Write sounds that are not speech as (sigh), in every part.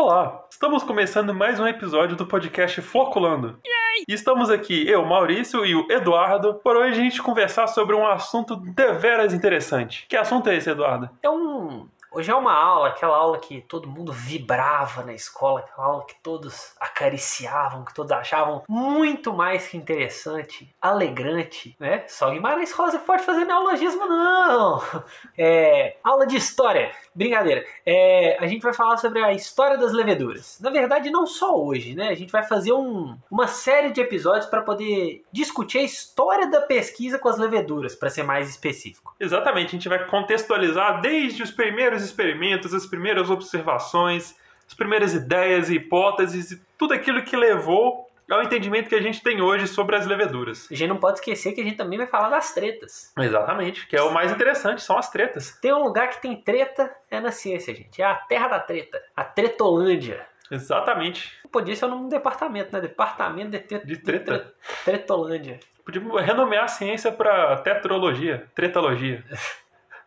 Olá, estamos começando mais um episódio do podcast Floculando. E estamos aqui, eu, Maurício e o Eduardo, para hoje a gente conversar sobre um assunto deveras interessante. Que assunto é esse, Eduardo? É um. Hoje é uma aula, aquela aula que todo mundo vibrava na escola, aquela aula que todos acariciavam, que todos achavam muito mais que interessante, alegrante, né? Só Guimarães Rosa pode fazer neologismo, não! (laughs) É, aula de história, brincadeira. É, a gente vai falar sobre a história das leveduras. Na verdade, não só hoje, né? A gente vai fazer um, uma série de episódios para poder discutir a história da pesquisa com as leveduras, para ser mais específico. Exatamente, a gente vai contextualizar desde os primeiros experimentos, as primeiras observações, as primeiras ideias e hipóteses e tudo aquilo que levou ao entendimento que a gente tem hoje sobre as leveduras. A gente não pode esquecer que a gente também vai falar das tretas. Exatamente, que é o mais interessante, são as tretas. Tem um lugar que tem treta, é na ciência, gente. É a terra da treta. A Tretolândia. Exatamente. Podia ser o nome do departamento, né? Departamento de, tre- De treta. tre- Tretolândia. Podíamos renomear a ciência para tetrologia, tretalogia. (laughs)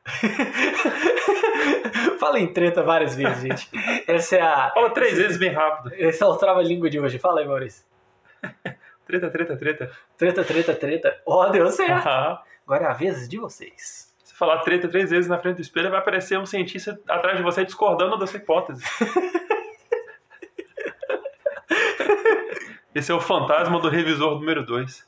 (laughs) Fala em treta várias vezes, gente. Essa é a. Fala três vezes bem rápido. Esse é o trava-língua de hoje. Fala aí, Maurício. (laughs) Treta, treta, treta. Treta, treta, treta. Ó, deu certo. Agora é a vez de vocês. Se falar treta três vezes na frente do espelho, vai aparecer um cientista atrás de você discordando da sua hipótese. (laughs) Esse é o fantasma do revisor número 2.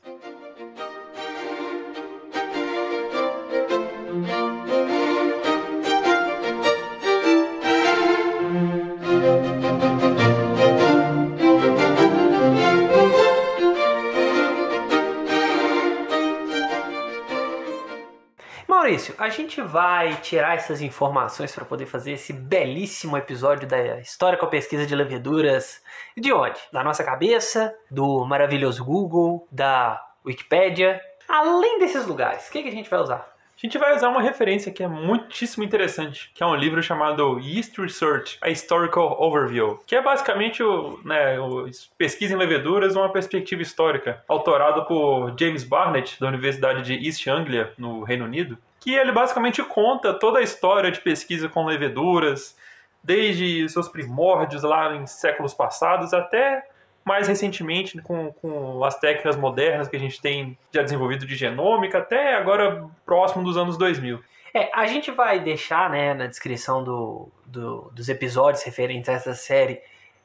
Maurício, a gente vai tirar essas informações para poder fazer esse belíssimo episódio da História com a Pesquisa de Leveduras. De onde? Da nossa cabeça, do maravilhoso Google, da Wikipédia. Além desses lugares, o que, que a gente vai usar? A gente vai usar uma referência que é muitíssimo interessante, que é um livro chamado Yeast Research, a Historical Overview, que é basicamente o, né, o Pesquisa em Leveduras, uma perspectiva histórica, autorado por James Barnett, da Universidade de East Anglia, no Reino Unido, que ele basicamente conta toda a história de pesquisa com leveduras, desde seus primórdios lá em séculos passados até mais recentemente com, com as técnicas modernas que a gente tem já desenvolvido de genômica, até agora próximo dos anos 2000. É, a gente vai deixar né, na descrição do, do- dos episódios referentes a essa série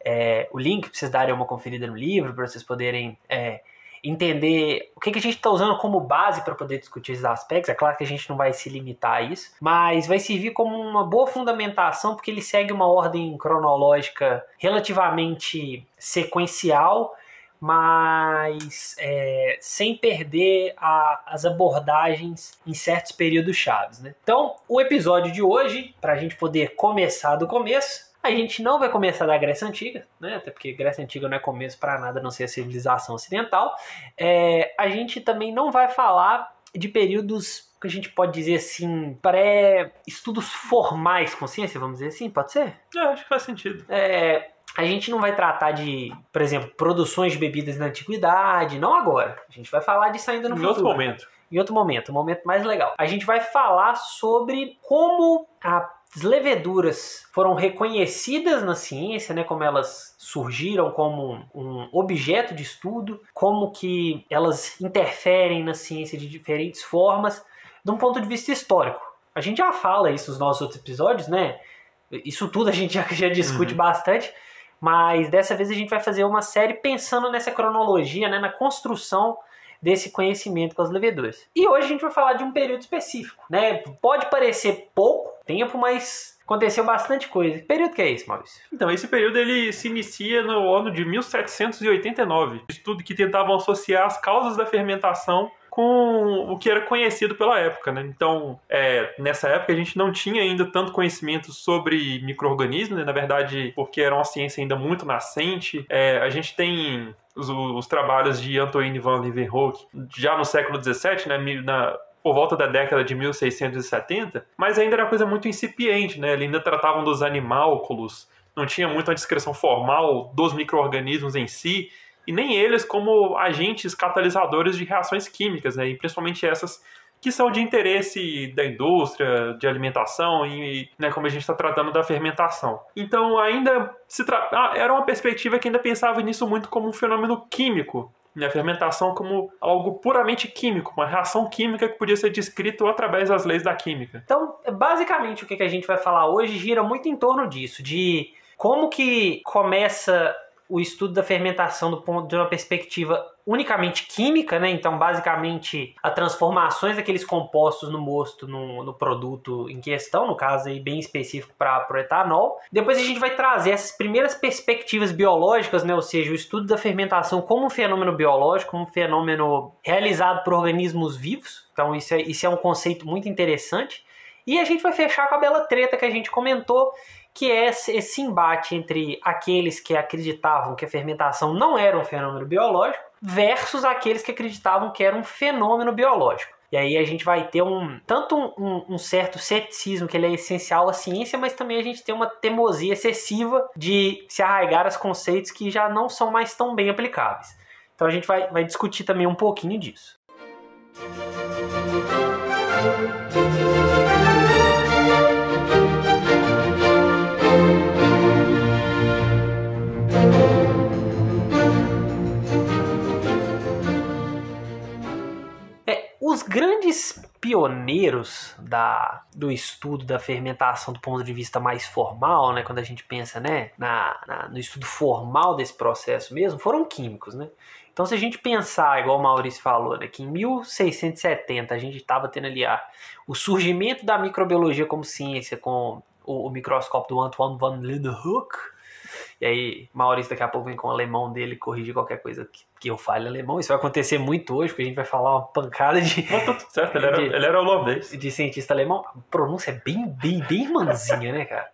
é, o link para vocês darem uma conferida no livro, para vocês poderem é, entender o que, que a gente está usando como base para poder discutir esses aspectos. É claro que a gente não vai se limitar a isso, mas vai servir como uma boa fundamentação, porque ele segue uma ordem cronológica relativamente sequencial mas é, sem perder a- as abordagens em certos períodos chaves. Né? Então, o episódio de hoje, para a gente poder começar do começo, a gente não vai começar da Grécia Antiga, né? até porque Grécia Antiga não é começo para nada a não ser a civilização ocidental. É, a gente também não vai falar de períodos que a gente pode dizer assim, pré-estudos formais com ciência, vamos dizer assim, pode ser? É, acho que faz sentido. É, a gente não vai tratar de, por exemplo, produções de bebidas na antiguidade, não agora. A gente vai falar disso ainda no em futuro. outro momento. Em outro momento, um momento mais legal. A gente vai falar sobre como as leveduras foram reconhecidas na ciência, né, como elas surgiram como um, um objeto de estudo, como que elas interferem na ciência de diferentes formas, de um ponto de vista histórico. A gente já fala isso nos nossos outros episódios, né? Isso tudo a gente (laughs) já, já discute Uhum. bastante, mas dessa vez a gente vai fazer uma série pensando nessa cronologia, né, na construção desse conhecimento com as leveduras. E hoje a gente vai falar de um período específico, né? Pode parecer pouco tempo, mas aconteceu bastante coisa. Que período que é esse, Maurício? Então, esse período ele se inicia no ano de 1789. Estudo que tentavam associar as causas da fermentação com o que era conhecido pela época, né? Então, é, nessa época a gente não tinha ainda tanto conhecimento sobre micro-organismos, né? na verdade, porque era uma ciência ainda muito nascente. É, a gente tem os, os trabalhos de Antoine van Leeuwenhoek já no século XVII, né? Na, por volta da década de 1670, mas ainda era coisa muito incipiente, né? Eles ainda tratavam dos animálculos, não tinha muito uma descrição formal dos micro-organismos em si, e nem eles como agentes catalisadores de reações químicas, né? E principalmente essas que são de interesse da indústria, de alimentação e, né, como a gente está tratando da fermentação. Então, ainda se tra... ah, era uma perspectiva que ainda pensava nisso muito como um fenômeno químico, né, a fermentação como algo puramente químico, uma reação química que podia ser descrita através das leis da química. Então, basicamente, o que a gente vai falar hoje gira muito em torno disso, de como que começa o estudo da fermentação do ponto de uma perspectiva unicamente química, né? Então, basicamente, as transformações daqueles compostos no mosto no, no produto em questão, no caso aí bem específico para o etanol. Depois a gente vai trazer essas primeiras perspectivas biológicas, né? Ou seja, o estudo da fermentação como um fenômeno biológico, como um fenômeno realizado por organismos vivos. Então, isso é, isso é um conceito muito interessante. E a gente vai fechar com a bela treta que a gente comentou, que é esse embate entre aqueles que acreditavam que a fermentação não era um fenômeno biológico versus aqueles que acreditavam que era um fenômeno biológico. E aí a gente vai ter um tanto um, um, certo ceticismo que ele é essencial à ciência, mas também a gente tem uma teimosia excessiva de se arraigar a conceitos que já não são mais tão bem aplicáveis. Então a gente vai, vai discutir também um pouquinho disso. os pioneiros da, do estudo da fermentação do ponto de vista mais formal, né, quando a gente pensa né, na, na, no estudo formal desse processo mesmo, foram químicos. Né? Então, se a gente pensar, igual o Maurício falou, né, que em 1670 a gente estava tendo ali a, o surgimento da microbiologia como ciência com o, o microscópio do Antoine van Leeuwenhoek, e aí, Maurício daqui a pouco vem com o alemão dele corrigir qualquer coisa que, que eu fale alemão. Isso vai acontecer muito hoje, porque a gente vai falar uma pancada de. Tá tudo certo, ele era, de, ele era holandês. De cientista alemão. A pronúncia é bem, bem, bem irmãzinha, né, cara?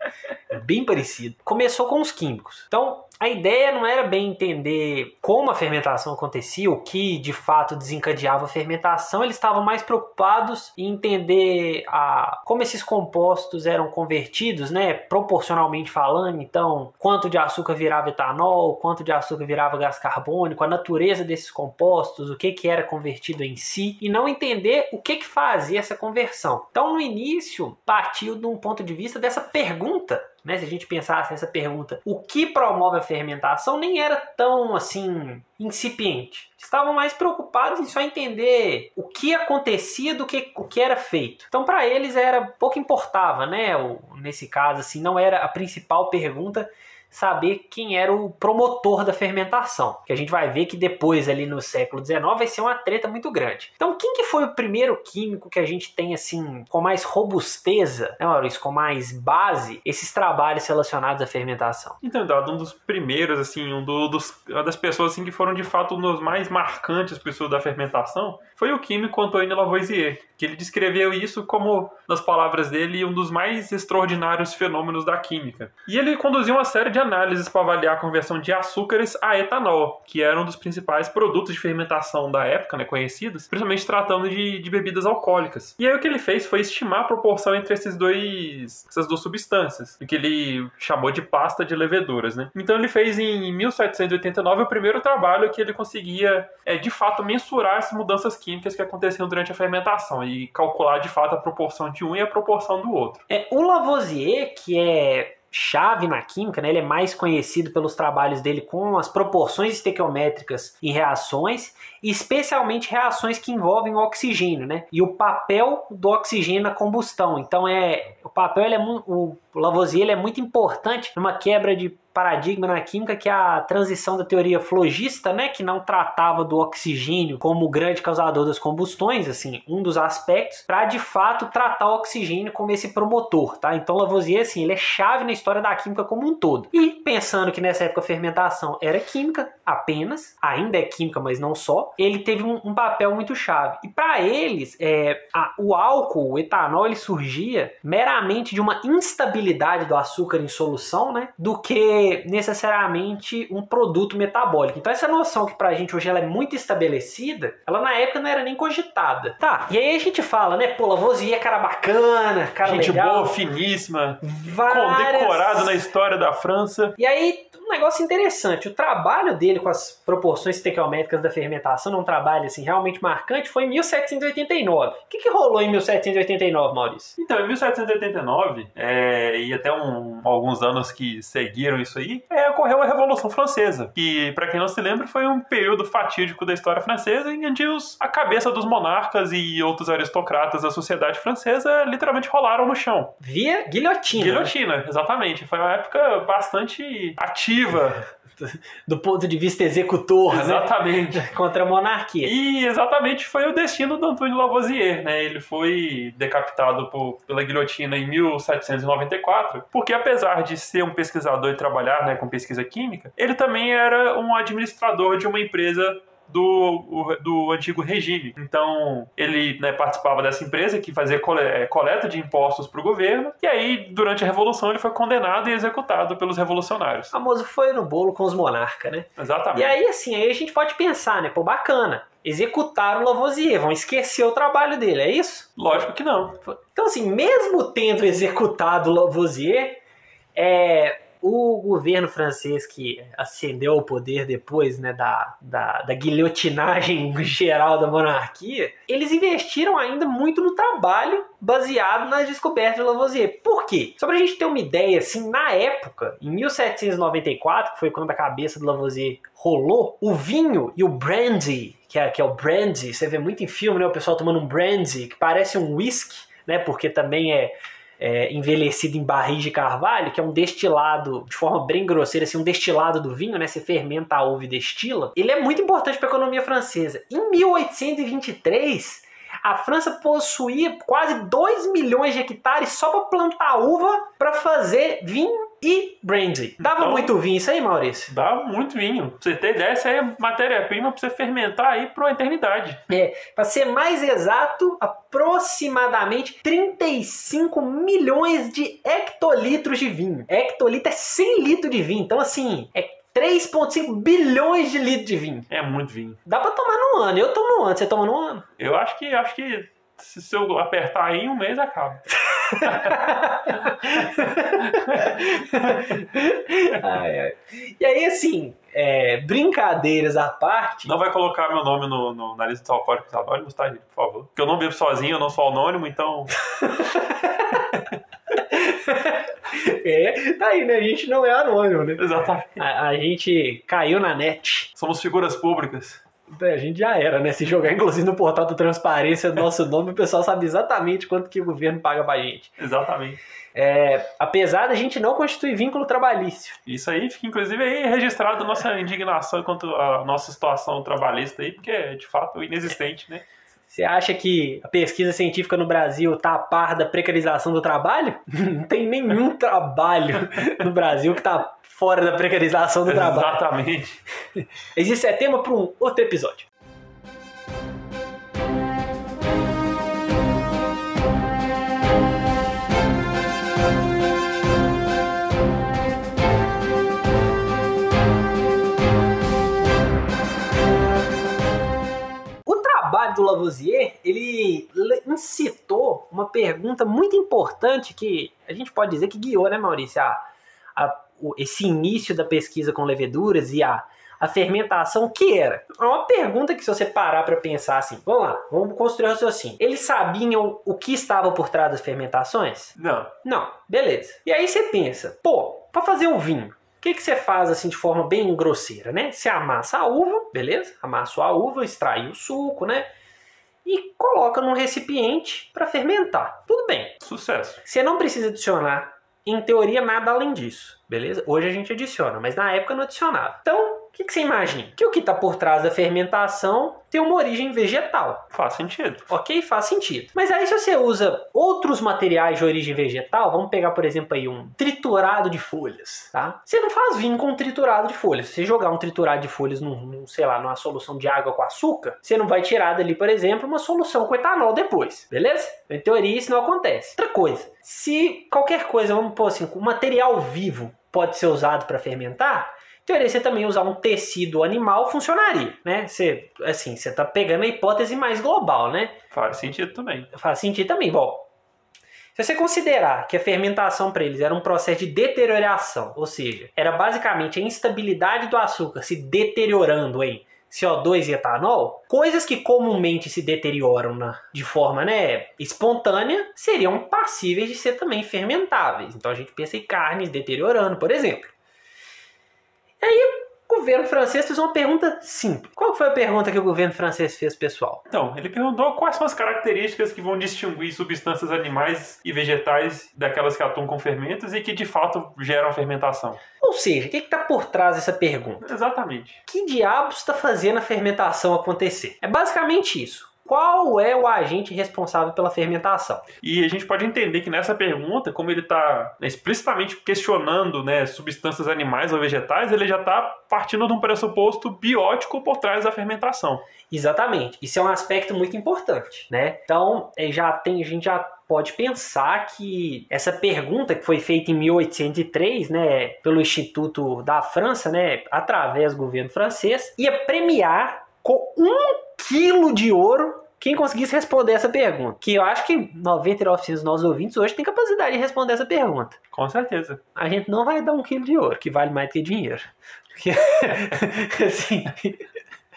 É bem parecido. Começou com os químicos. Então, a ideia não era bem entender como a fermentação acontecia, o que de fato desencadeava a fermentação, eles estavam mais preocupados em entender a, como esses compostos eram convertidos, né, proporcionalmente falando, então, quanto de açúcar virava etanol, quanto de açúcar virava gás carbônico, a natureza desses compostos, o que, que era convertido em si, e não entender o que, que fazia essa conversão. Então, no início, partiu de um ponto de vista dessa pergunta né? Se a gente pensasse nessa pergunta, o que promove a fermentação nem era tão assim incipiente. Estavam mais preocupados em só entender o que acontecia do que o que era feito. Então, para eles era pouco importava, né? O, nesse caso, assim, não era a principal pergunta saber quem era o promotor da fermentação. Que a gente vai ver que depois, ali no século XIX, vai ser uma treta muito grande. Então, quem que foi o primeiro químico que a gente tem, assim, com mais robusteza, né, Maurício, com mais base, esses trabalhos relacionados à fermentação? Então, dado um dos primeiros, assim, um do, dos, uma das pessoas, assim, que foram, de fato, um dos mais marcantes pessoas da fermentação, foi o químico Antoine Lavoisier, que ele descreveu isso como, nas palavras dele, um dos mais extraordinários fenômenos da química. E ele conduziu uma série de análises para avaliar a conversão de açúcares a etanol, que era um dos principais produtos de fermentação da época, né, conhecidos, principalmente tratando de, de bebidas alcoólicas. E aí o que ele fez foi estimar a proporção entre esses dois, essas duas substâncias, o que ele chamou de pasta de leveduras, né? Então ele fez em 1789 o primeiro trabalho que ele conseguia, é, de fato, mensurar as mudanças químicas que aconteciam durante a fermentação e calcular de fato a proporção de um e a proporção do outro. É, o Lavoisier, que é chave na química, né? ele é mais conhecido pelos trabalhos dele com as proporções estequiométricas em reações, especialmente reações que envolvem oxigênio, né? E o papel do oxigênio na combustão. Então é o papel ele é o Lavoisier ele é muito importante numa quebra de paradigma na química que é a transição da teoria flogista, né, que não tratava do oxigênio como grande causador das combustões, assim, um dos aspectos, para de fato tratar o oxigênio como esse promotor, tá? Então Lavoisier, assim, ele é chave na história da química como um todo. E pensando que nessa época a fermentação era química apenas, ainda é química, mas não só, ele teve um, um papel muito chave. E para eles, é, a, o álcool, o etanol, ele surgia meramente de uma instabilidade do açúcar em solução, né, do que ser necessariamente um produto metabólico. Então essa noção que pra gente hoje ela é muito estabelecida, ela na época não era nem cogitada. Tá, e aí a gente fala, né, pô, Lavoisier é cara bacana, cara Gente legal. boa, finíssima, várias- condecorado na história da França. E aí, um negócio interessante, o trabalho dele com as proporções estequiométricas da fermentação, um trabalho assim realmente marcante, foi em 1789. O que, que rolou em 1789, Maurício? Então, em 1789, é, e até um- alguns anos que seguiram isso aí, é, ocorreu a Revolução Francesa, que, para quem não se lembra, foi um período fatídico da história francesa em onde os, a cabeça dos monarcas e outros aristocratas da sociedade francesa literalmente rolaram no chão. Via guilhotina. Guilhotina, exatamente. Foi uma época bastante ativa. (laughs) Do ponto de vista executor, né? Exatamente. (laughs) Contra a monarquia. E exatamente foi o destino do Antônio Lavoisier, né? Ele foi decapitado por- pela guilhotina em 1794, porque apesar de ser um pesquisador e trabalhar né, com pesquisa química, ele também era um administrador de uma empresa do, do antigo regime. Então, ele né, participava dessa empresa que fazia eh, coleta de impostos para o governo, e aí, durante a Revolução, ele foi condenado e executado pelos revolucionários. O famoso foi no bolo com os monarcas, né? Exatamente. E aí, assim, aí a gente pode pensar, né? Pô, bacana. Executaram o Lavoisier, vão esquecer o trabalho dele, é isso? Lógico que não. Então, assim, mesmo tendo executado o Lavoisier, é, o governo francês que ascendeu ao poder depois né, da, da, da guilhotinagem (laughs) geral da monarquia, eles investiram ainda muito no trabalho baseado nas descobertas de Lavoisier. Por quê? Só pra gente ter uma ideia, assim, na época, em 1794, que foi quando a cabeça do Lavoisier rolou, o vinho e o brandy, que é, que é o brandy, você vê muito em filme, né, o pessoal tomando um brandy, que parece um whisky, né, porque também é é, envelhecido em barris de carvalho, que é um destilado, de forma bem grosseira, assim, um destilado do vinho, né? Você fermenta a uva e destila. Ele é muito importante para a economia francesa. Em 1823, a França possuía quase 2 milhões de hectares só para plantar uva para fazer vinho e brandy. Dava Então- muito vinho isso aí, Maurício? Dá muito vinho. Pra você ter ideia, isso aí é matéria-prima pra você fermentar aí por uma eternidade. É, para ser mais exato, aproximadamente 35 milhões de hectolitros de vinho. Hectolitro é 100 litros de vinho, então assim, é 3,5 bilhões de litros de vinho. É muito vinho. Dá pra tomar num ano. Eu tomo num ano, você toma num ano? Eu acho que acho que se eu apertar aí, um mês acaba. (laughs) Ai, ai. E aí, assim, é, brincadeiras à parte. Não vai colocar meu nome no, no- na lista dos alcoólicos anônimos, tá, gente? Por favor. Porque eu não bebo sozinho, eu não sou anônimo, então. (laughs) É, tá aí, né? A gente não é anônimo, né? Exatamente. A, a gente caiu na net. Somos figuras públicas. É, A gente já era, né? Se jogar, inclusive, no portal da transparência do nosso nome, o pessoal sabe exatamente quanto que o governo paga pra gente. Exatamente. É, apesar da gente não constituir vínculo trabalhício. Isso aí fica, inclusive, aí registrado a nossa indignação quanto à nossa situação trabalhista aí, porque é de fato inexistente, né? Você acha que a pesquisa científica no Brasil tá a par da precarização do trabalho? (laughs) Não tem nenhum trabalho no Brasil que tá fora da precarização do trabalho. Exatamente. (laughs) Existe é tema para um outro episódio. O trabalho do Lavoisier, ele le- incitou uma pergunta muito importante que a gente pode dizer que guiou, né, Maurício, a, a- esse início da pesquisa com leveduras e a, a fermentação, que era? É uma pergunta que se você parar para pensar assim, vamos lá, vamos construir o raciocínio. Eles sabiam o que estava por trás das fermentações? Não. Não, beleza. E aí você pensa, pô, para fazer o vinho, o que, que você faz assim de forma bem grosseira, né? Você amassa a uva, beleza? Amassa a uva, extrai o suco, né? E coloca num recipiente para fermentar. Tudo bem. Sucesso. Você não precisa adicionar, em teoria, nada além disso, beleza? Hoje a gente adiciona, mas na época não adicionava. Então, que, que você imagina? Que o que está por trás da fermentação tem uma origem vegetal. Faz sentido. Ok? Faz sentido. Mas aí se você usa outros materiais de origem vegetal, vamos pegar, por exemplo, aí um triturado de folhas, tá? Você não faz vinho com triturado de folhas. Se você jogar um triturado de folhas num, num, sei lá, numa solução de água com açúcar, você não vai tirar dali, por exemplo, uma solução com etanol depois, beleza? Em teoria isso não acontece. Outra coisa, se qualquer coisa, vamos pôr assim, um material vivo pode ser usado para fermentar, teoria, você também usar um tecido animal funcionaria, né? Você, assim, você tá pegando a hipótese mais global, né? Faz sentido também. Faz sentido também. Bom, se você considerar que a fermentação para eles era um processo de deterioração, ou seja, era basicamente a instabilidade do açúcar se deteriorando em CO2 e etanol, coisas que comumente se deterioram na, de forma né, espontânea seriam passíveis de ser também fermentáveis. Então a gente pensa em carnes deteriorando, por exemplo. Aí o governo francês fez uma pergunta simples. Qual foi a pergunta que o governo francês fez, pessoal? Então, ele perguntou quais são as características que vão distinguir substâncias animais e vegetais daquelas que atuam com fermentos e que de fato geram fermentação. Ou seja, o que está por trás dessa pergunta? Exatamente. Que diabos está fazendo a fermentação acontecer? É basicamente isso qual é o agente responsável pela fermentação? E a gente pode entender que nessa pergunta, como ele está explicitamente questionando né, substâncias animais ou vegetais, ele já está partindo de um pressuposto biótico por trás da fermentação. Exatamente. Isso é um aspecto muito importante, né? Então, é, já tem, a gente já pode pensar que essa pergunta que foi feita em 1803, né, pelo Instituto da França, né, através do governo francês, ia premiar com um quilo de ouro quem conseguisse responder essa pergunta. Que eu acho que 99% dos nossos ouvintes hoje têm capacidade de responder essa pergunta. Com certeza. A gente não vai dar um quilo de ouro, que vale mais do que dinheiro. Porque, (laughs) assim.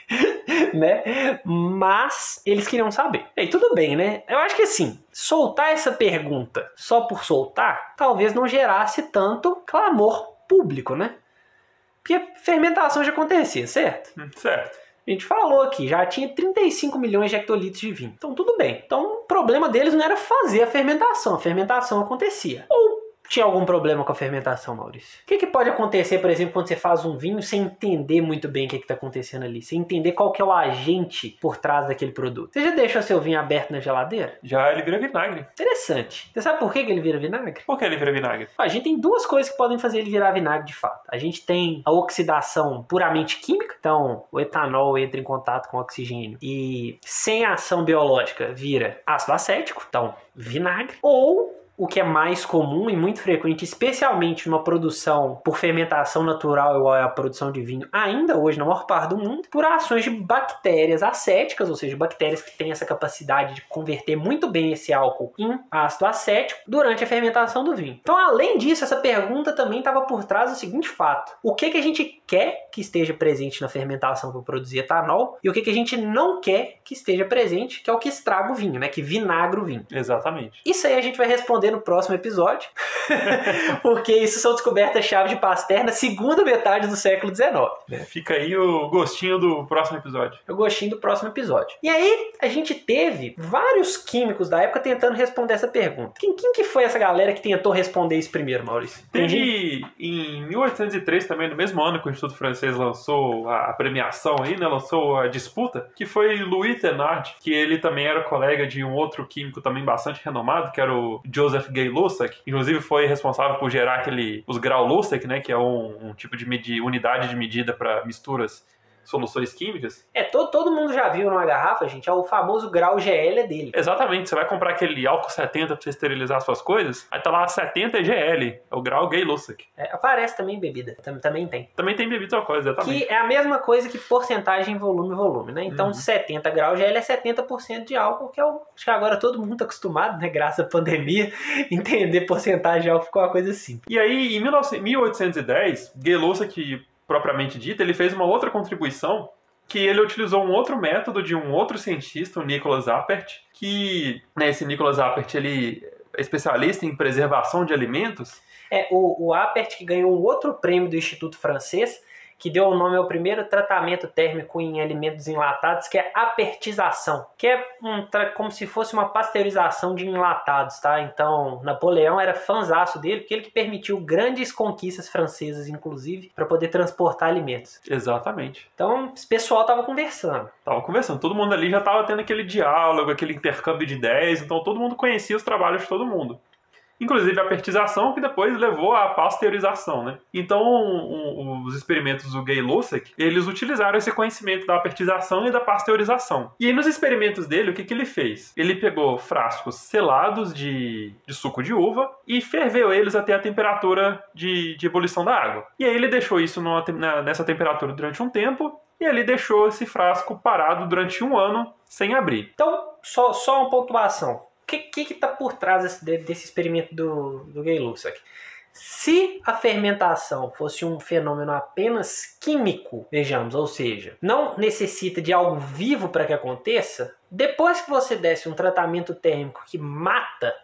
(laughs) né? Mas eles queriam saber. E tudo bem, né? Eu acho que assim, soltar essa pergunta só por soltar, talvez não gerasse tanto clamor público, né? Porque fermentação já acontecia, certo? Hum, certo. A gente falou aqui, já tinha 35 milhões de hectolitros de vinho. Então tudo bem. Então o problema deles não era fazer a fermentação, a fermentação acontecia. Ou tinha algum problema com a fermentação, Maurício? O que, que, pode acontecer, por exemplo, quando você faz um vinho sem entender muito bem o que está acontecendo ali? Sem entender qual que é o agente por trás daquele produto? Você já deixou seu vinho aberto na geladeira? Já, ele vira vinagre. Interessante. Você sabe por que, que ele vira vinagre? Por que ele vira vinagre? A gente tem duas coisas que podem fazer ele virar vinagre de fato. A gente tem a oxidação puramente química, então o etanol entra em contato com o oxigênio e sem ação biológica vira ácido acético, então vinagre. Ou o que é mais comum e muito frequente, especialmente numa produção por fermentação natural, igual é a produção de vinho, ainda hoje na maior parte do mundo, por ações de bactérias acéticas, ou seja, bactérias que têm essa capacidade de converter muito bem esse álcool em ácido acético durante a fermentação do vinho. Então, além disso, essa pergunta também estava por trás do seguinte fato: o que, que a gente quer que esteja presente na fermentação para produzir etanol e o que, que a gente não quer que esteja presente, que é o que estraga o vinho, né? Que vinagra o vinho. Exatamente. Isso aí a gente vai responder no próximo episódio, (laughs) (laughs) porque isso são descobertas-chave de Pasteur na segunda metade do século XIX. Né? Fica aí o gostinho do próximo episódio. O gostinho do próximo episódio. E aí, a gente teve vários químicos da época tentando responder essa pergunta. Quem, quem que foi essa galera que tentou responder isso primeiro, Maurício? Teve em 1803 também, no mesmo ano que Instituto Francês lançou a premiação aí, né, lançou a disputa, que foi Louis Thenard, que ele também era colega de um outro químico também bastante renomado, que era o Joseph Gay Lussac, inclusive foi responsável por gerar aquele os grau Lussac, né, que é um, um tipo de medi, unidade de medida para misturas soluções químicas. É, todo, todo mundo já viu numa garrafa, gente, é o famoso grau GL dele. Exatamente, você vai comprar aquele álcool 70 para você esterilizar suas coisas, aí tá lá 70 GL, é o grau Gay Lussac. É, aparece também bebida, também tem. Também tem bebida uma coisa, exatamente. Que é a mesma coisa que porcentagem volume volume, né? Então uhum. 70 graus GL é 70% de álcool, que é o, acho que agora todo mundo tá acostumado, né, graças à pandemia, (laughs) entender porcentagem de álcool ficou uma coisa assim. E aí, em 19, 1810, Gay Lussac propriamente dita, ele fez uma outra contribuição que ele utilizou um outro método de um outro cientista, o Nicholas Appert, que né, esse Nicholas Appert ele é especialista em preservação de alimentos. É, o, o Appert que ganhou um outro prêmio do Instituto Francês, que deu o nome ao primeiro tratamento térmico em alimentos enlatados, que é apertização, que é um, como se fosse uma pasteurização de enlatados, tá? Então, Napoleão era fanzaço dele, porque ele que permitiu grandes conquistas francesas, inclusive, para poder transportar alimentos. Exatamente. Então, esse pessoal tava conversando. Tava conversando, todo mundo ali já tava tendo aquele diálogo, aquele intercâmbio de ideias, então todo mundo conhecia os trabalhos de todo mundo inclusive a pertização, que depois levou à pasteurização, né? Então, um, um, os experimentos do Gay-Lussac, eles utilizaram esse conhecimento da pertização e da pasteurização. E aí, nos experimentos dele, o que, que ele fez? Ele pegou frascos selados de, de suco de uva e ferveu eles até a temperatura de, de ebulição da água. E aí ele deixou isso numa, nessa temperatura durante um tempo e ele deixou esse frasco parado durante um ano sem abrir. Então, só, só uma pontuação que que está por trás desse, desse experimento do, do Gay Lussac? Se a fermentação fosse um fenômeno apenas químico, vejamos, ou seja, não necessita de algo vivo para que aconteça, depois que você desse um tratamento térmico que mata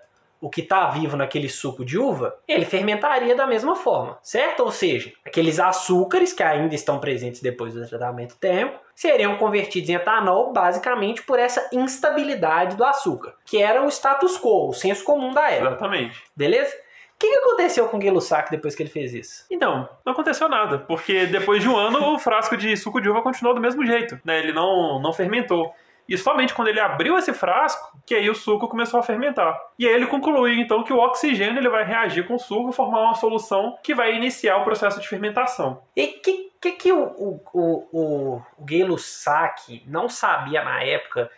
o que está vivo naquele suco de uva, ele fermentaria da mesma forma, certo? Ou seja, aqueles açúcares que ainda estão presentes depois do tratamento térmico seriam convertidos em etanol basicamente por essa instabilidade do açúcar, que era o status quo, o senso comum da época. Exatamente. Beleza? O que, aconteceu com o Gay-Lussac depois que ele fez isso? Então, não aconteceu nada, porque depois de um ano o frasco de suco de uva continuou do mesmo jeito, né? Ele não, não fermentou. E somente quando ele abriu esse frasco, que aí o suco começou a fermentar. E aí ele concluiu então que o oxigênio ele vai reagir com o suco e formar uma solução que vai iniciar o processo de fermentação. E que que, que o, o, o, o, Gay Lussac não sabia na época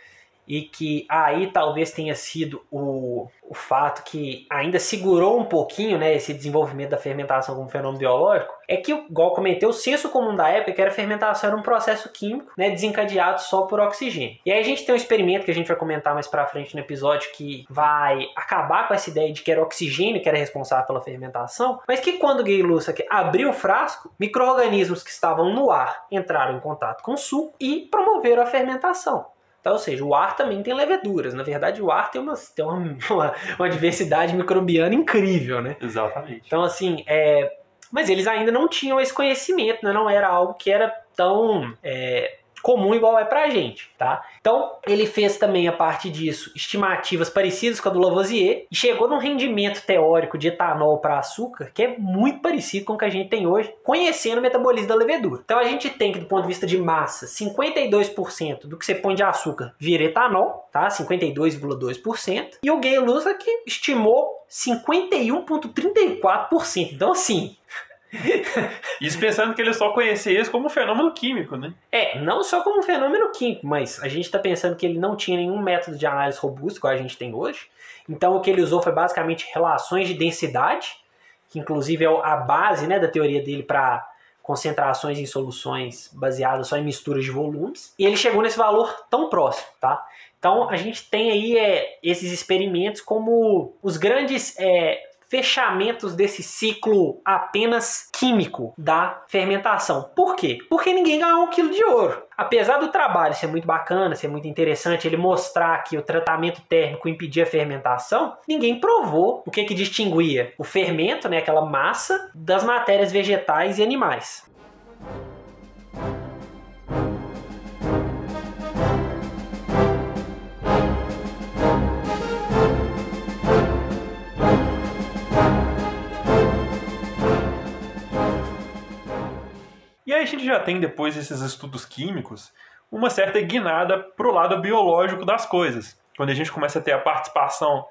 e que aí talvez tenha sido o, o fato que ainda segurou um pouquinho né, esse desenvolvimento da fermentação como fenômeno biológico, é que, igual comentei, o senso comum da época que era a fermentação era um processo químico né, desencadeado só por oxigênio. E aí a gente tem um experimento que a gente vai comentar mais pra frente no episódio que vai acabar com essa ideia de que era oxigênio que era responsável pela fermentação, mas que quando Gay Lussac abriu o frasco, micro-organismos que estavam no ar entraram em contato com o suco e promoveram a fermentação. Então, ou seja, o ar também tem leveduras. Na verdade, o ar tem uma, tem uma, (laughs) uma, uma diversidade microbiana incrível, né? Exatamente. Então, assim, é... mas eles ainda não tinham esse conhecimento, né? não era algo que era tão é, comum igual é pra gente, tá? Então, ele fez também a parte disso estimativas parecidas com a do Lavoisier e chegou num rendimento teórico de etanol para açúcar que é muito parecido com o que a gente tem hoje, conhecendo o metabolismo da levedura. Então, a gente tem que, do ponto de vista de massa, 52% do que você põe de açúcar vira etanol, tá? 52,2%. E o Gay Lusa que estimou 51,34%. Então, assim, (laughs) isso pensando que ele só conhecia isso como um fenômeno químico, né? É, não só como um fenômeno químico, mas a gente está pensando que ele não tinha nenhum método de análise robusto, igual a gente tem hoje. Então o que ele usou foi basicamente relações de densidade, que inclusive é a base né, da teoria dele para concentrações em soluções baseadas só em misturas de volumes. E ele chegou nesse valor tão próximo, tá? Então a gente tem aí é, esses experimentos como os grandes é, fechamentos desse ciclo apenas químico da fermentação. Por quê? Porque ninguém ganhou um quilo de ouro. Apesar do trabalho ser muito bacana, ser muito interessante, ele mostrar que o tratamento térmico impedia a fermentação, ninguém provou o que, que distinguia o fermento, né, aquela massa, das matérias vegetais e animais. A gente já tem, depois desses estudos químicos, uma certa guinada para o lado biológico das coisas. Quando a gente começa a ter a participação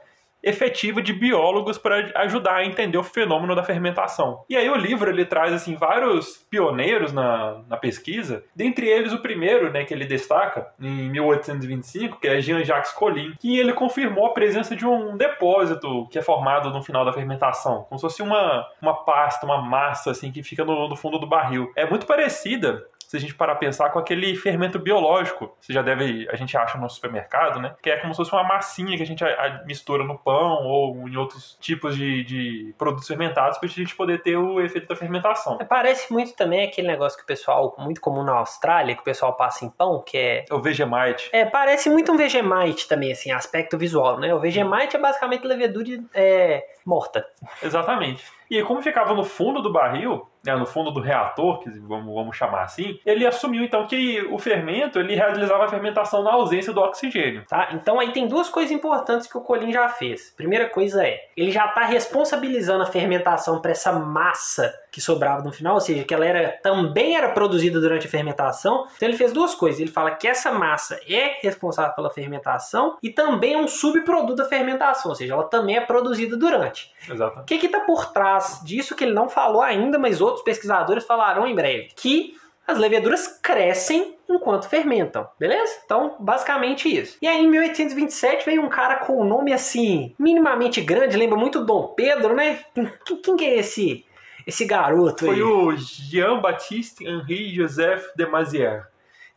efetiva de biólogos para ajudar a entender o fenômeno da fermentação. E aí o livro ele traz assim vários pioneiros na, na pesquisa, dentre eles o primeiro, né, que ele destaca em 1825, que é Jean-Jacques Collin, que ele confirmou a presença de um depósito que é formado no final da fermentação, como se fosse uma, uma pasta, uma massa assim que fica no, no fundo do barril. É muito parecida se a gente parar a pensar com aquele fermento biológico, você já deve, a gente acha no supermercado, né? Que é como se fosse uma massinha que a gente mistura no pão ou em outros tipos de, de produtos fermentados para a gente poder ter o efeito da fermentação. É, parece muito também aquele negócio que o pessoal, muito comum na Austrália, que o pessoal passa em pão, que é... O Vegemite. É, parece muito um Vegemite também, assim, aspecto visual, né? O Vegemite é basicamente levedura é, morta. Exatamente. E como ficava no fundo do barril, né, no fundo do reator, que vamos, vamos chamar assim, ele assumiu então que o fermento ele realizava a fermentação na ausência do oxigênio. Tá? Então aí tem duas coisas importantes que o Colin já fez. Primeira coisa é, ele já está responsabilizando a fermentação para essa massa que sobrava no final, ou seja, que ela era, também era produzida durante a fermentação. Então ele fez duas coisas. Ele fala que essa massa é responsável pela fermentação e também é um subproduto da fermentação, ou seja, ela também é produzida durante. Exato. O que está por trás disso que ele não falou ainda, mas outros pesquisadores falarão em breve? Que as leveduras crescem enquanto fermentam, beleza? Então, basicamente isso. E aí, em 1827, veio um cara com um nome assim, minimamente grande, lembra muito Dom Pedro, né? Quem, quem que é esse, esse garoto Foi aí? o Jean-Baptiste Henri Joseph de Mazière.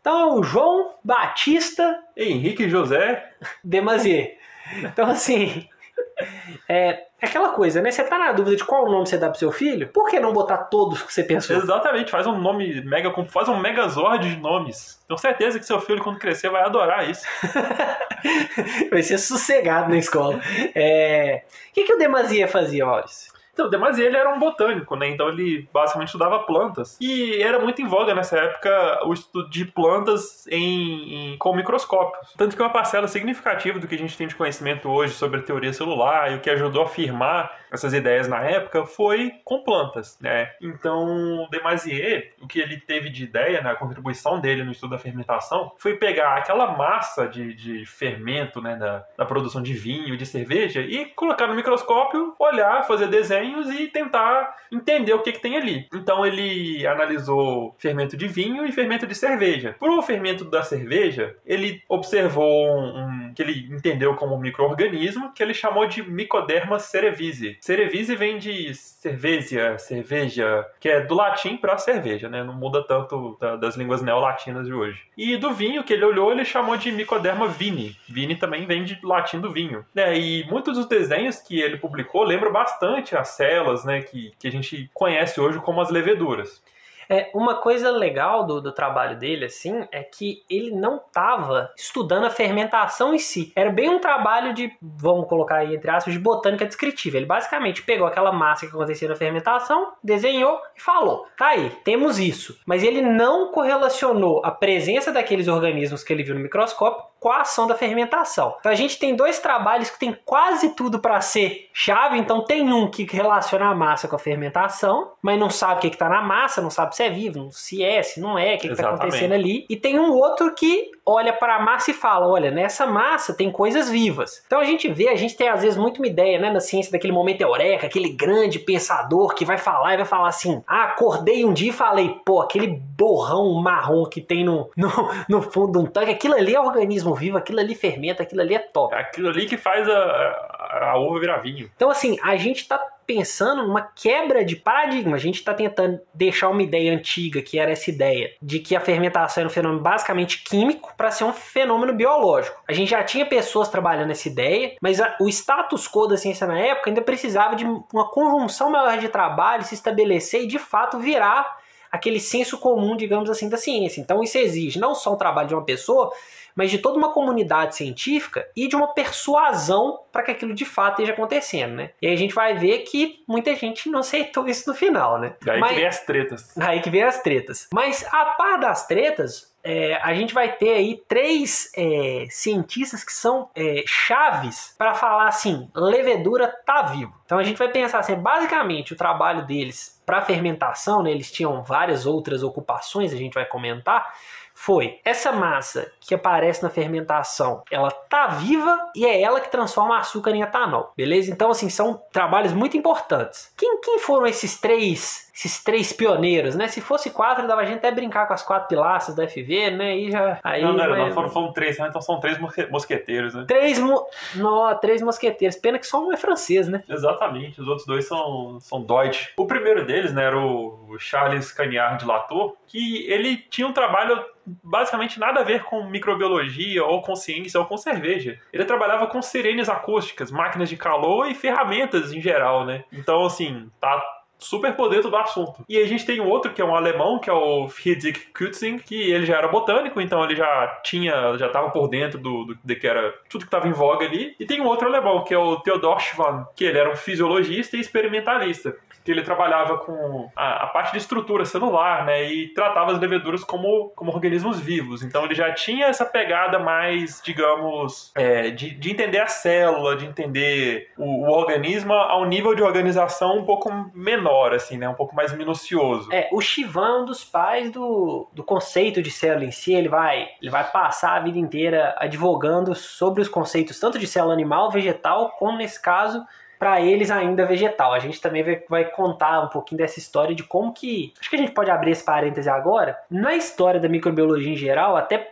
Então, é o João Batista Henrique José, Demazier. Então, assim, (laughs) é aquela coisa, né? Você tá na dúvida de qual nome você dá pro seu filho? Por que não botar todos que você pensou? exatamente, faz um nome mega, faz um megazord de nomes. Tenho certeza que seu filho, quando crescer, vai adorar isso. (laughs) Vai ser sossegado na escola. É... O que, que o Demazier fazia, Maurício? Então, o Demazier ele era um botânico, né? Então ele basicamente estudava plantas. E era muito em voga nessa época o estudo de plantas em, em- com microscópio. Tanto que uma parcela significativa do que a gente tem de conhecimento hoje sobre a teoria celular e o que ajudou a afirmar essas ideias na época foi com plantas, né? Então, o Demazier, o que ele teve de ideia, né, a contribuição dele no estudo da fermentação, foi pegar aquela massa de, de fermento, né, da, da produção de vinho, de cerveja, e colocar no microscópio, olhar, fazer desenhos e tentar entender o que, que tem ali. Então, ele analisou fermento de vinho e fermento de cerveja. Pro fermento da cerveja, ele observou um, um- que ele entendeu como um microorganismo que ele chamou de Mycoderma cerevisiae. Cerevisiae vem de cerveja, cerveja, que é do latim para cerveja, né? Não muda tanto da- das línguas neolatinas de hoje. E do vinho que ele olhou, ele chamou de Mycoderma vini. Vini também vem de latim do vinho. né? e muitos dos desenhos que ele publicou lembram bastante as células, né? Que, que a gente conhece hoje como as leveduras. É, uma coisa legal do, do trabalho dele, assim, é que ele não estava estudando a fermentação em si. Era bem um trabalho de, vamos colocar aí entre aspas, de botânica descritiva. Ele basicamente pegou aquela massa que acontecia na fermentação, desenhou e falou: tá aí, temos isso. Mas ele não correlacionou a presença daqueles organismos que ele viu no microscópio com a ação da fermentação. Então a gente tem dois trabalhos que tem quase tudo para ser chave. Então tem um que relaciona a massa com a fermentação, mas não sabe o que está na massa, não sabe se é vivo, se é, se não é, o que está acontecendo ali. E tem um outro que olha para a massa e fala: olha, nessa massa tem coisas vivas. Então a gente vê, a gente tem às vezes muito uma ideia, né, na ciência daquele momento eureka, aquele grande pensador que vai falar e vai falar assim: ah, acordei um dia e falei, pô, aquele borrão marrom que tem no, no, no fundo de um tanque, aquilo ali é organismo vivo, aquilo ali fermenta, aquilo ali é top. É aquilo ali que faz a, a, a uva virar vinho. Então, assim, a gente está pensando numa quebra de paradigma. A gente está tentando deixar uma ideia antiga, que era essa ideia de que a fermentação era um fenômeno basicamente químico, para ser um fenômeno biológico. A gente já tinha pessoas trabalhando essa ideia, mas a- o status quo da ciência na época ainda precisava de uma conjunção maior de trabalho se estabelecer e, de fato, virar aquele senso comum, digamos assim, da ciência. Então, isso exige não só um trabalho de uma pessoa, mas de toda uma comunidade científica e de uma persuasão para que aquilo de fato esteja acontecendo, né? E aí a gente vai ver que muita gente não aceitou isso no final, né? Daí Mas- que vem as tretas. Aí que vem as tretas. Mas a par das tretas, é, a gente vai ter aí três é, cientistas que são é, chaves para falar assim: levedura tá vivo. Então a gente vai pensar assim: basicamente o trabalho deles para fermentação, né, eles tinham várias outras ocupações, a gente vai comentar. Foi essa massa que aparece na fermentação, ela tá viva e é ela que transforma açúcar em etanol, beleza? Então, assim, são trabalhos muito importantes. Quem, quem foram esses três esses três pioneiros, né? Se fosse quatro, dava a gente até brincar com as quatro pilastras da FV, né? E já. Aí, não, não, era, não, mas- foram, foram três, né? então são três mosque- mosqueteiros, né? Três, mo... Nó, três mosqueteiros. Pena que só um é francês, né? Exatamente, os outros dois são, são Deutsch. O primeiro deles, né, era o o Charles Cagnard de Latour, que ele tinha um trabalho basicamente nada a ver com microbiologia ou com ciência ou com cerveja. Ele trabalhava com sirenes acústicas, máquinas de calor e ferramentas em geral, né? Então, assim, tá super por dentro do assunto. E a gente tem um outro que é um alemão, que é o Friedrich Kützing, que ele já era botânico, então ele já tinha, já estava por dentro do, do, de que era tudo que estava em voga ali. E tem um outro alemão, que é o Theodor Schwann, que ele era um fisiologista e experimentalista que ele trabalhava com a, a, parte de estrutura celular, né, e tratava as leveduras como, como organismos vivos. Então ele já tinha essa pegada mais, digamos, é, de, de entender a célula, de entender o, o, organismo ao nível de organização um pouco menor, assim, né, um pouco mais minucioso. É, o Chivan é um dos pais do, do conceito de célula em si, ele vai, ele vai passar a vida inteira advogando sobre os conceitos tanto de célula animal, vegetal, como nesse caso para eles ainda vegetal. A gente também vai, vai, contar um pouquinho dessa história de como que. Acho que a gente pode abrir esse parêntese agora. Na história da microbiologia em geral, até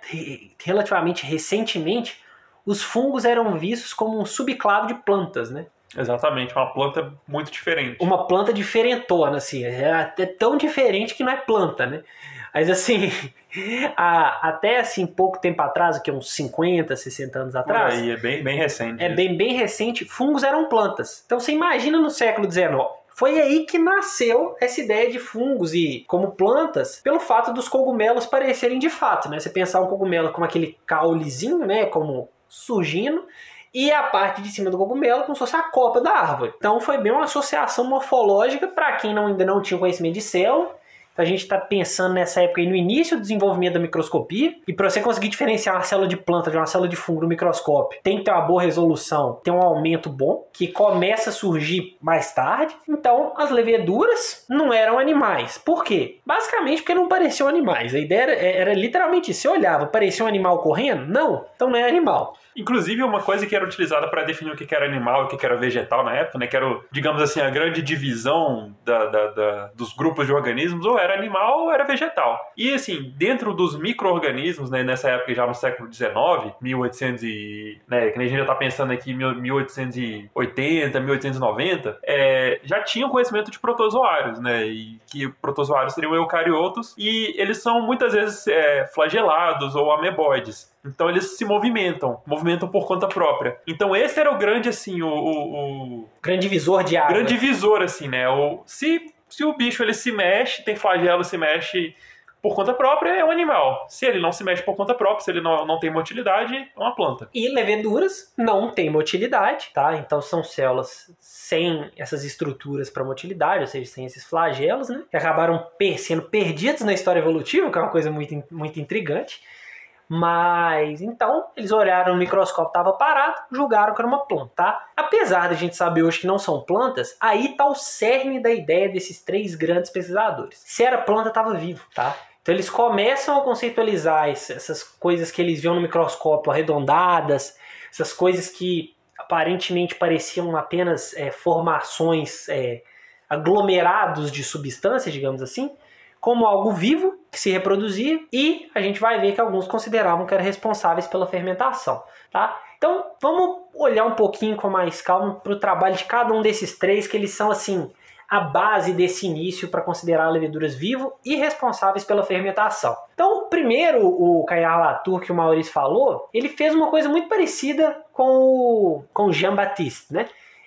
relativamente recentemente, os fungos eram vistos como um subclado de plantas, né? Exatamente, uma planta muito diferente. Uma planta diferentona, assim. É até tão diferente que não é planta, né? Mas assim, (laughs) a, até assim, pouco tempo atrás, que uns 50, 60 anos atrás. Aí, é bem, bem recente. É bem, bem recente. Fungos eram plantas. Então você imagina no século XIX. Foi aí que nasceu essa ideia de fungos e como plantas, pelo fato dos cogumelos parecerem de fato, né? Você pensar um cogumelo com aquele caulezinho, né, como surgindo, e a parte de cima do cogumelo como se fosse a copa da árvore. Então foi bem uma associação morfológica para quem não, ainda não tinha conhecimento de célula a gente está pensando nessa época aí no início do desenvolvimento da microscopia. E para você conseguir diferenciar uma célula de planta de uma célula de fungo no microscópio, tem que ter uma boa resolução, tem um aumento bom, que começa a surgir mais tarde. Então, as leveduras não eram animais. Por quê? Basicamente porque não pareciam animais. A ideia era, era literalmente. Você olhava, parecia um animal correndo? Não, então não é animal. Inclusive, uma coisa que era utilizada para definir o que era animal e o que era vegetal na época, né? Que era, digamos assim, a grande divisão da, da, da, dos grupos de organismos, ou era animal ou era vegetal. E, assim, dentro dos micro-organismos, né, nessa época, já no século XIX, 1800 e... Né, que a gente já está pensando aqui, 1880, 1890, é, já tinham conhecimento de protozoários, né? E que protozoários seriam eucariotos, e eles são muitas vezes é, flagelados ou ameboides. Então eles se movimentam, movimentam por conta própria. Então esse era o grande, assim, o. o, o... grande visor de água. Grande visor, assim, né? O, se, se o bicho ele se mexe, tem flagelo, se mexe por conta própria, é um animal. Se ele não se mexe por conta própria, se ele não, não tem motilidade, é uma planta. E leveduras não tem motilidade, tá? Então são células sem essas estruturas para motilidade, ou seja, sem esses flagelos, né? Que acabaram per sendo perdidos na história evolutiva, que é uma coisa muito, muito intrigante. Mas então eles olharam no microscópio, estava parado, julgaram que era uma planta. Tá? Apesar da gente saber hoje que não são plantas, aí está o cerne da ideia desses três grandes pesquisadores. Se era planta, estava vivo, tá? Então eles começam a conceitualizar essas coisas que eles viam no microscópio arredondadas, essas coisas que aparentemente pareciam apenas é, formações, é, aglomerados de substâncias, digamos assim como algo vivo que se reproduzia e a gente vai ver que alguns consideravam que eram responsáveis pela fermentação, tá? Então vamos olhar um pouquinho com mais calma para o trabalho de cada um desses três que eles são assim a base desse início para considerar leveduras vivo e responsáveis pela fermentação. Então, primeiro, o Caillard Latour que o Maurício falou, ele fez uma coisa muito parecida com o, com Jean Baptiste, né?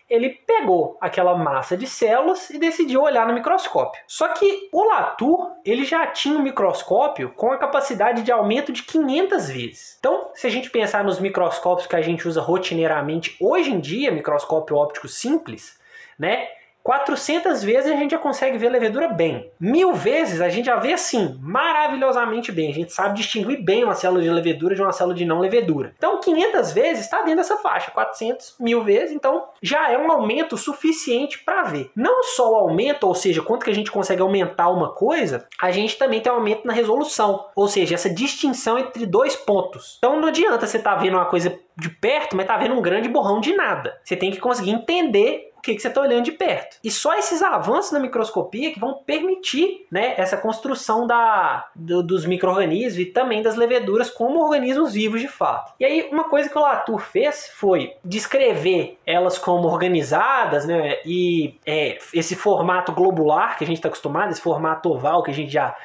Ele pegou aquela massa de células e decidiu olhar no microscópio. Só que o Latour, ele já tinha um microscópio com a capacidade de aumento de 500 vezes. Então, se a gente pensar nos microscópios que a gente usa rotineiramente hoje em dia, microscópio óptico simples, né? 400 vezes a gente já consegue ver a levedura bem. Mil vezes a gente já vê assim, maravilhosamente bem. A gente sabe distinguir bem uma célula de levedura de uma célula de não levedura. Então, 500 vezes está dentro dessa faixa, 400 mil vezes, então já é um aumento suficiente para ver. Não só o aumento, ou seja, quanto que a gente consegue aumentar uma coisa, a gente também tem um aumento na resolução, ou seja, essa distinção entre dois pontos. Então, não adianta você estar tá vendo uma coisa de perto, mas tá vendo um grande borrão de nada. Você tem que conseguir entender o que, que você está olhando de perto. E só esses avanços na microscopia que vão permitir né, essa construção da, do, dos micro-organismos e também das leveduras como organismos vivos de fato. E aí, uma coisa que o Latour fez foi descrever elas como organizadas né, e é, esse formato globular que a gente está acostumado, esse formato oval que a gente já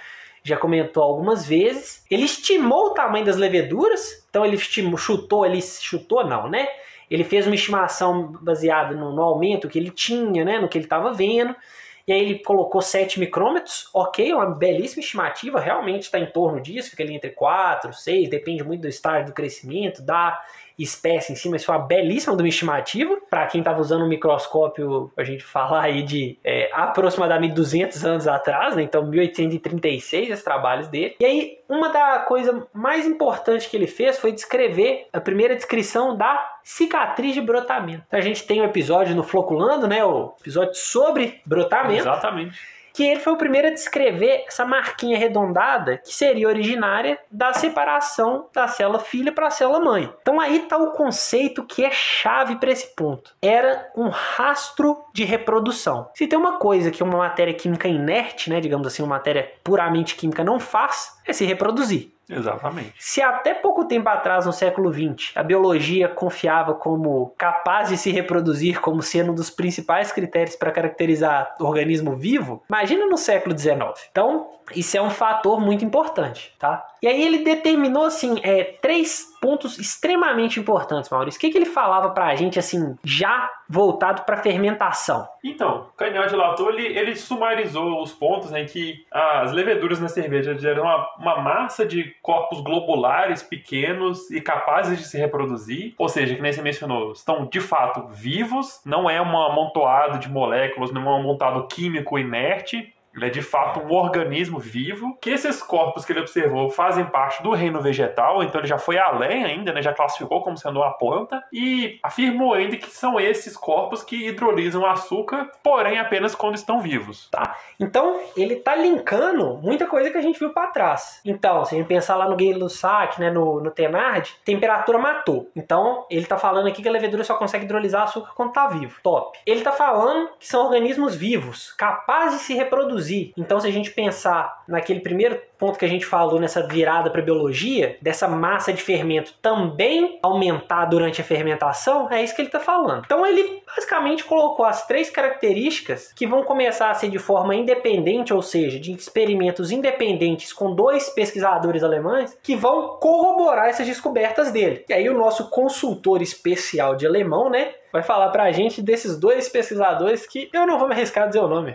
já comentou algumas vezes. Ele estimou o tamanho das leveduras, então ele estimou, chutou, ele chutou não, né? Ele fez uma estimação baseada no, no aumento que ele tinha, né, no que ele estava vendo, E aí ele colocou 7 micrômetros, ok, uma belíssima estimativa, realmente está em torno disso, fica ali entre 4, 6, depende muito do estágio do crescimento, da espécie em si, mas foi uma belíssima uma estimativa. Para quem estava usando um microscópio, a gente falar aí de é, aproximadamente 200 anos atrás, né? então 1836 os trabalhos dele. E aí, uma da coisa mais importante que ele fez foi descrever a primeira descrição da cicatriz de brotamento. A gente tem um episódio no Floculando, né? O episódio sobre brotamento. Exatamente que ele foi o primeiro a descrever essa marquinha arredondada que seria originária da separação da célula filha para a célula mãe. Então aí está o conceito que é chave para esse ponto. Era um rastro de reprodução. Se tem uma coisa que uma matéria química inerte, né, digamos assim, uma matéria puramente química não faz, é se reproduzir. Exatamente. Se até pouco tempo atrás, no século XX, a biologia confiava como capaz de se reproduzir como sendo um dos principais critérios para caracterizar o organismo vivo, imagina no século XIX. Então, isso é um fator muito importante, tá? E aí ele determinou, assim, é, três pontos extremamente importantes, Maurício. O que, que ele falava para a gente, assim, já voltado para fermentação? Então, Canhão de Latour, ele, ele sumarizou os pontos em né, que as leveduras na cerveja geram uma, uma massa de corpos globulares pequenos e capazes de se reproduzir, ou seja, que nem você mencionou, estão de fato vivos, não é um amontoado de moléculas, não é um amontoado químico inerte, ele é de fato um organismo vivo, que esses corpos que ele observou fazem parte do reino vegetal, então ele já foi além ainda, né, já classificou como sendo uma planta, e afirmou ainda que são esses corpos que hidrolisam açúcar, porém apenas quando estão vivos. Tá. Então, ele tá linkando muita coisa que a gente viu para trás. Então, se a gente pensar lá no Gay-Lussac, né, no, no Tenard, temperatura matou. Então, ele tá falando aqui que a levedura só consegue hidrolisar açúcar quando tá vivo. Top. Ele tá falando que são organismos vivos, capazes de se reproduzir produzir. Então, se a gente pensar naquele primeiro ponto que a gente falou nessa virada para biologia, dessa massa de fermento também aumentar durante a fermentação, é isso que ele está falando. Então, ele basicamente colocou as três características que vão começar a ser de forma independente, ou seja, de experimentos independentes com dois pesquisadores alemães que vão corroborar essas descobertas dele. E aí, o nosso consultor especial de alemão, né? Vai falar pra gente desses dois pesquisadores que eu não vou me arriscar a dizer o nome.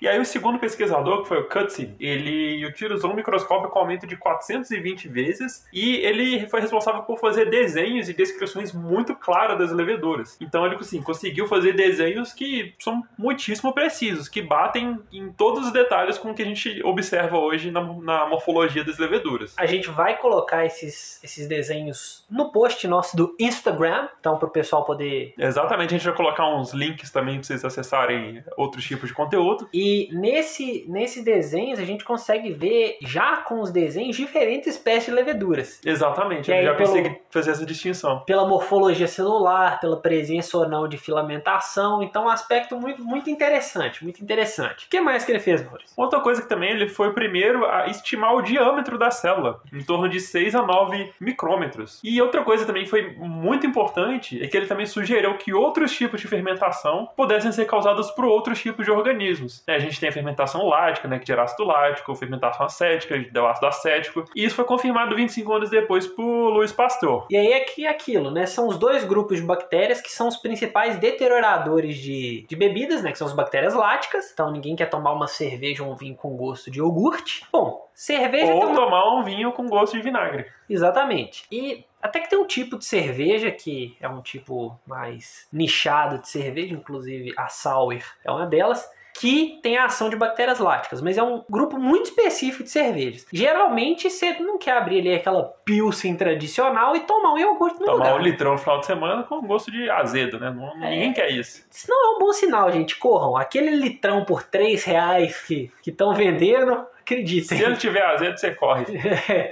E aí o segundo pesquisador, que foi o Cutsy, ele utilizou microscópio com aumento de 420 vezes e ele foi responsável por fazer desenhos e descrições muito claras das leveduras. Então ele assim, conseguiu fazer desenhos que são muitíssimo precisos, que batem em todos os detalhes com o que a gente observa hoje na, na morfologia das leveduras. A gente vai colocar esses, esses desenhos no post nosso do Instagram, então para o pessoal poder... Exatamente, a gente vai colocar uns links também para vocês acessarem outros tipos de conteúdo. E nesse, nesse desenhos a gente consegue ver, já com os desenhos, diferentes espécies de leveduras. Exatamente, ele já pelo, consegue fazer essa distinção. Pela morfologia celular, pela presença ou não de filamentação. Então, um aspecto muito, muito interessante, muito interessante. O que mais que ele fez, Maurício? Outra coisa que também ele foi o primeiro a estimar o diâmetro da célula, em torno de 6 a 9 micrômetros. E outra coisa também que foi muito importante é que ele também sugeriu que outros tipos de fermentação pudessem ser causados por outros tipos de organismos. Né, a gente tem a fermentação lática, né, que gera ácido lático, fermentação acética, que deu ácido acético. E isso foi confirmado 25 anos depois por Louis Pasteur. E aí é que é aquilo, né? São os dois grupos de bactérias que são os principais deterioradores de, de bebidas, né? Que são as bactérias láticas. Então ninguém quer tomar uma cerveja ou um vinho com gosto de iogurte. Bom, cerveja. Ou tomar um vinho com gosto de vinagre. Exatamente. E até que tem um tipo de cerveja que é um tipo mais nichado de cerveja, inclusive a Sour é uma delas, que tem a ação de bactérias láticas, mas é um grupo muito específico de cervejas. Geralmente você não quer abrir ali aquela pilsen tradicional e tomar um iogurte no tomar lugar. Tomar um litrão no final de semana com gosto de azedo, né? Não, é. Ninguém quer isso. Isso não é um bom sinal, gente. Corram. Aquele litrão por 3 reais que estão vendendo, acreditem. Se ele tiver azedo, você corre. É.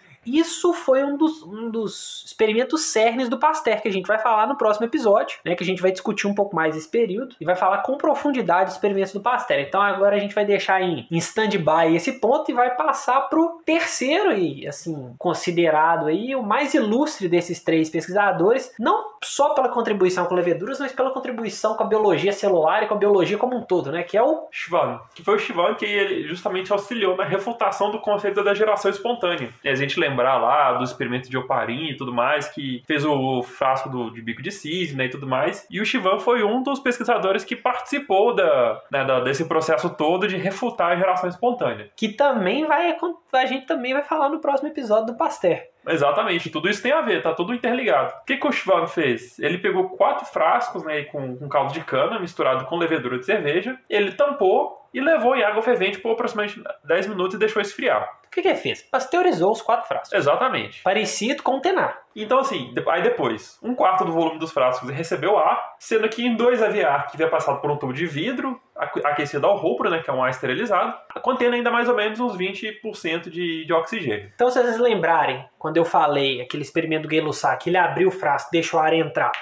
(laughs) Isso foi um dos, um dos experimentos cernes do Pasteur, que a gente vai falar no próximo episódio, né? Que a gente vai discutir um pouco mais esse período e vai falar com profundidade dos experimentos do Pasteur. Então agora a gente vai deixar em, em stand-by esse ponto e vai passar pro terceiro e, assim, considerado aí o mais ilustre desses três pesquisadores, não só pela contribuição com leveduras, mas pela contribuição com a biologia celular e com a biologia como um todo, né? Que é o Schwann, que foi o Schwann que ele justamente auxiliou na refutação do conceito da geração espontânea. E a gente lembrar lá do experimento de Oparin e tudo mais, que fez o frasco do, de bico de cisne e tudo mais. E o Schwann foi um dos pesquisadores que participou da, né, da, desse processo todo de refutar a geração espontânea. Que também vai a gente também vai falar no próximo episódio do Pasteur. Exatamente, tudo isso tem a ver, tá tudo interligado. O que, que o Schwann fez? Ele pegou quatro frascos né, com, com caldo de cana misturado com levedura de cerveja, ele tampou e levou em água fervente por aproximadamente 10 minutos e deixou esfriar. O que, que ele fez? Pasteurizou os quatro frascos. Exatamente. Parecido com o tenar. Então, assim, aí depois, um quarto do volume dos frascos recebeu ar, sendo que em dois havia ar que havia passado por um tubo de vidro, aquecido ao rubro, né, que é um ar esterilizado, contendo ainda mais ou menos uns 20% de, de oxigênio. Então, se vocês lembrarem, quando eu falei aquele experimento do Gay-Lussac, que ele abriu o frasco, deixou o ar entrar,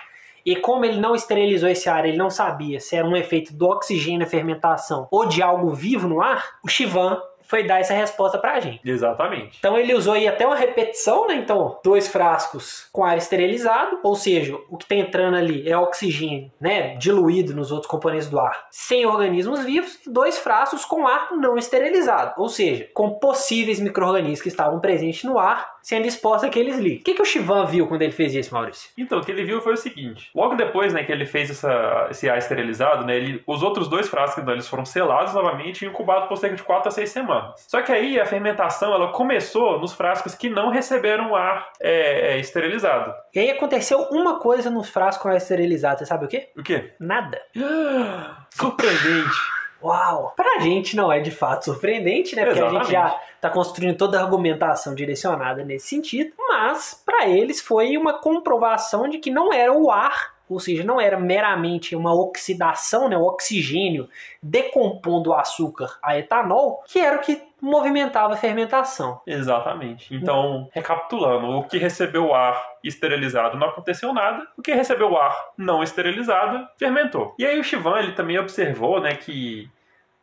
e como ele não esterilizou esse ar, ele não sabia se era um efeito do oxigênio na fermentação ou de algo vivo no ar, o Chivan foi dar essa resposta pra gente. Exatamente. Então ele usou aí até uma repetição, né? Então, dois frascos com ar esterilizado, ou seja, o que está entrando ali é oxigênio, né? Diluído nos outros componentes do ar, sem organismos vivos, e dois frascos com ar não esterilizado, ou seja, com possíveis micro-organismos que estavam presentes no ar, sendo expostos àqueles líquidos. O que, que o Chivan viu quando ele fez isso, Maurício? Então, o que ele viu foi o seguinte: logo depois, né, que ele fez essa, esse ar esterilizado, né, ele, os outros dois frascos, então, eles foram selados novamente e incubados por cerca de 4 a 6 semanas. Só que aí a fermentação ela começou nos frascos que não receberam ar é, é, esterilizado. E aí aconteceu uma coisa nos frascos ar esterilizado. Você sabe o quê? O quê? Nada. (gasps) Surpreendente. Uau! Pra gente não é de fato surpreendente, né? Porque Exatamente. a gente já tá construindo toda a argumentação direcionada nesse sentido. Mas, para eles, foi uma comprovação de que não era o ar ou seja, não era meramente uma oxidação, né, o oxigênio decompondo o açúcar a etanol, que era o que movimentava a fermentação. Exatamente. Então, recapitulando, o que recebeu ar esterilizado não aconteceu nada, o que recebeu ar não esterilizado fermentou. E aí o Chivan ele também observou, né, que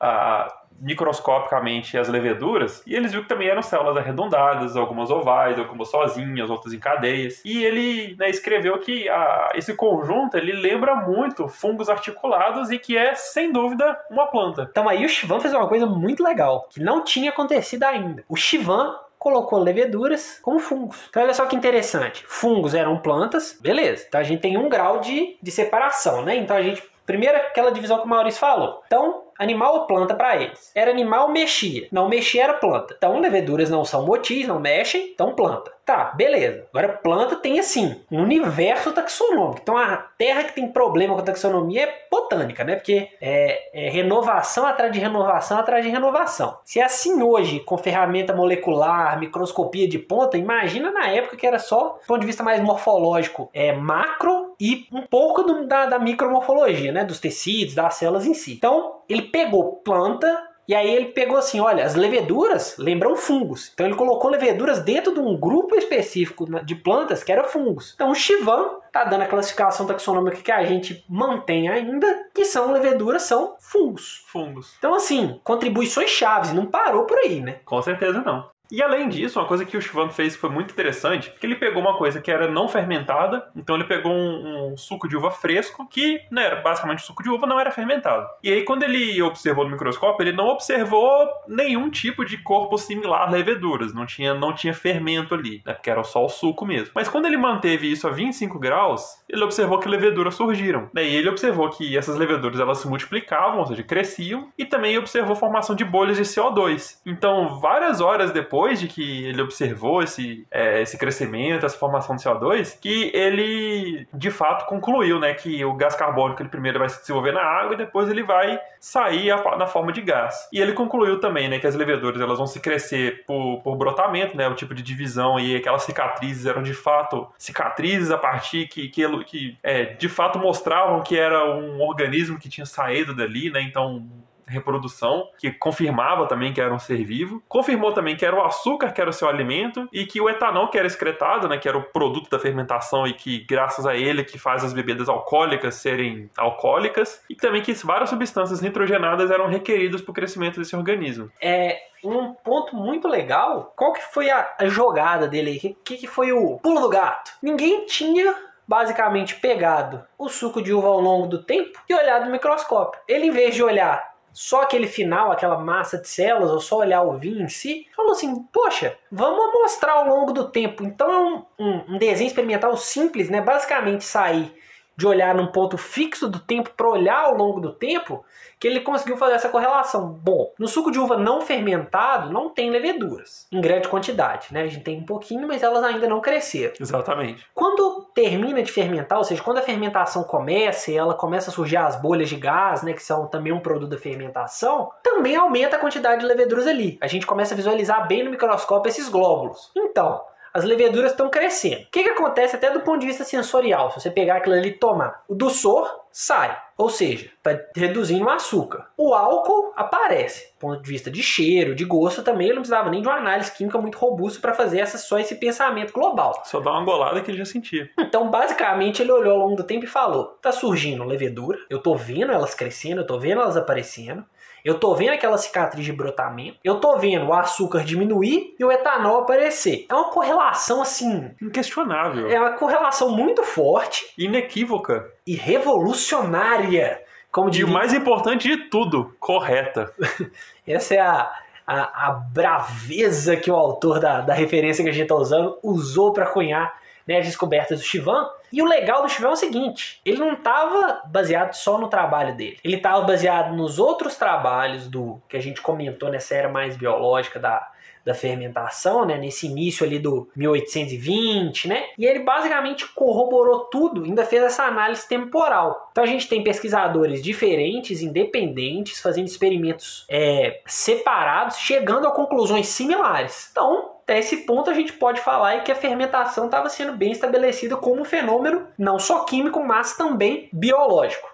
a microscopicamente as leveduras e eles viu que também eram células arredondadas, algumas ovais, algumas sozinhas, outras em cadeias. E ele né, escreveu que a, esse conjunto ele lembra muito fungos articulados e que é sem dúvida uma planta. Então aí o Chivan fez uma coisa muito legal que não tinha acontecido ainda. O Chivan colocou leveduras como fungos. Então olha só que interessante. Fungos eram plantas, beleza. Então a gente tem um grau de, de separação, né? Então a gente Primeiro, aquela divisão que o Maurício falou. Então, animal ou planta para eles? Era animal, mexia. Não mexia, era planta. Então, leveduras não são motis, não mexem, então planta. Tá, beleza. Agora, planta tem assim, um universo taxonômico. Então, a terra que tem problema com a taxonomia é botânica, né? Porque é, é renovação atrás de renovação atrás de renovação. Se é assim hoje, com ferramenta molecular, microscopia de ponta, imagina na época que era só, do ponto de vista mais morfológico, é macro e um pouco do, da, da micromorfologia, né? Dos tecidos, das células em si. Então, ele pegou planta, e aí ele pegou assim, olha, as leveduras lembram fungos. Então ele colocou leveduras dentro de um grupo específico de plantas que era fungos. Então o Chivan tá dando a classificação taxonômica que a gente mantém ainda, que são leveduras, são fungos. Fungos. Então assim, contribuições chaves, não parou por aí, né? Com certeza não. E além disso, uma coisa que o Schwann fez que foi muito interessante, porque ele pegou uma coisa que era não fermentada, então ele pegou um, um suco de uva fresco, que né, era basicamente suco de uva, não era fermentado. E aí, quando ele observou no microscópio, ele não observou nenhum tipo de corpo similar a leveduras, não tinha, não tinha fermento ali, né, porque era só o suco mesmo. Mas quando ele manteve isso a 25 graus, ele observou que leveduras surgiram. Né, e ele observou que essas leveduras elas se multiplicavam, ou seja, cresciam, e também observou formação de bolhas de CO2. Então, várias horas depois, depois de que ele observou esse, é, esse crescimento, essa formação de CO2, que ele de fato concluiu né, que o gás carbônico ele primeiro vai se desenvolver na água e depois ele vai sair a, na forma de gás. E ele concluiu também né, que as leveduras elas vão se crescer por, por brotamento, né, o tipo de divisão e aquelas cicatrizes eram de fato cicatrizes a partir que, que, que é, de fato mostravam que era um organismo que tinha saído dali, né, então reprodução, que confirmava também que era um ser vivo. Confirmou também que era o açúcar que era o seu alimento e que o etanol que era excretado, né, que era o produto da fermentação e que graças a ele que faz as bebidas alcoólicas serem alcoólicas e também que várias substâncias nitrogenadas eram requeridas para o crescimento desse organismo. É um ponto muito legal. Qual que foi a, jogada dele? O que, que foi o pulo do gato? Ninguém tinha basicamente pegado o suco de uva ao longo do tempo e olhado no microscópio. Ele, em vez de olhar só aquele final, aquela massa de células, ou só olhar o vinho em si, falou assim: poxa, vamos mostrar ao longo do tempo. Então é um, um, um desenho experimental simples, né? Basicamente sair de olhar num ponto fixo do tempo para olhar ao longo do tempo, que ele conseguiu fazer essa correlação. Bom, no suco de uva não fermentado não tem leveduras em grande quantidade, né? A gente tem um pouquinho, mas elas ainda não cresceram. Exatamente. Quando termina de fermentar, ou seja, quando a fermentação começa e ela começa a surgir as bolhas de gás, né, que são também um produto da fermentação, também aumenta a quantidade de leveduras ali. A gente começa a visualizar bem no microscópio esses glóbulos. Então, as leveduras estão crescendo. O que, que acontece até do ponto de vista sensorial? Se você pegar aquilo ali e tomar, o doçor sai, ou seja, está reduzindo o açúcar. O álcool aparece, do ponto de vista de cheiro, de gosto também, ele não precisava nem de uma análise química muito robusta para fazer essa, só esse pensamento global. Só dá uma golada que ele já sentia. Então, basicamente, ele olhou ao longo do tempo e falou: tá surgindo levedura, eu tô vendo elas crescendo, eu tô vendo elas aparecendo. Eu tô vendo aquela cicatriz de brotamento, eu tô vendo o açúcar diminuir e o etanol aparecer. É uma correlação assim. Inquestionável. É uma correlação muito forte. Inequívoca. E revolucionária. Como diria... E o mais importante de tudo, correta. (laughs) Essa é a, a, a, braveza que o autor da, da referência que a gente está usando usou para cunhar né, as descobertas do Chivan. E o legal do Chivan é o seguinte: ele não estava baseado só no trabalho dele, ele estava baseado nos outros trabalhos do que a gente comentou nessa era mais biológica da, da fermentação, né, nesse início ali do 1820, né? E ele basicamente corroborou tudo, ainda fez essa análise temporal. Então a gente tem pesquisadores diferentes, independentes, fazendo experimentos é, separados, chegando a conclusões similares. Então até esse ponto a gente pode falar que a fermentação estava sendo bem estabelecida como um fenômeno não só químico, mas também biológico.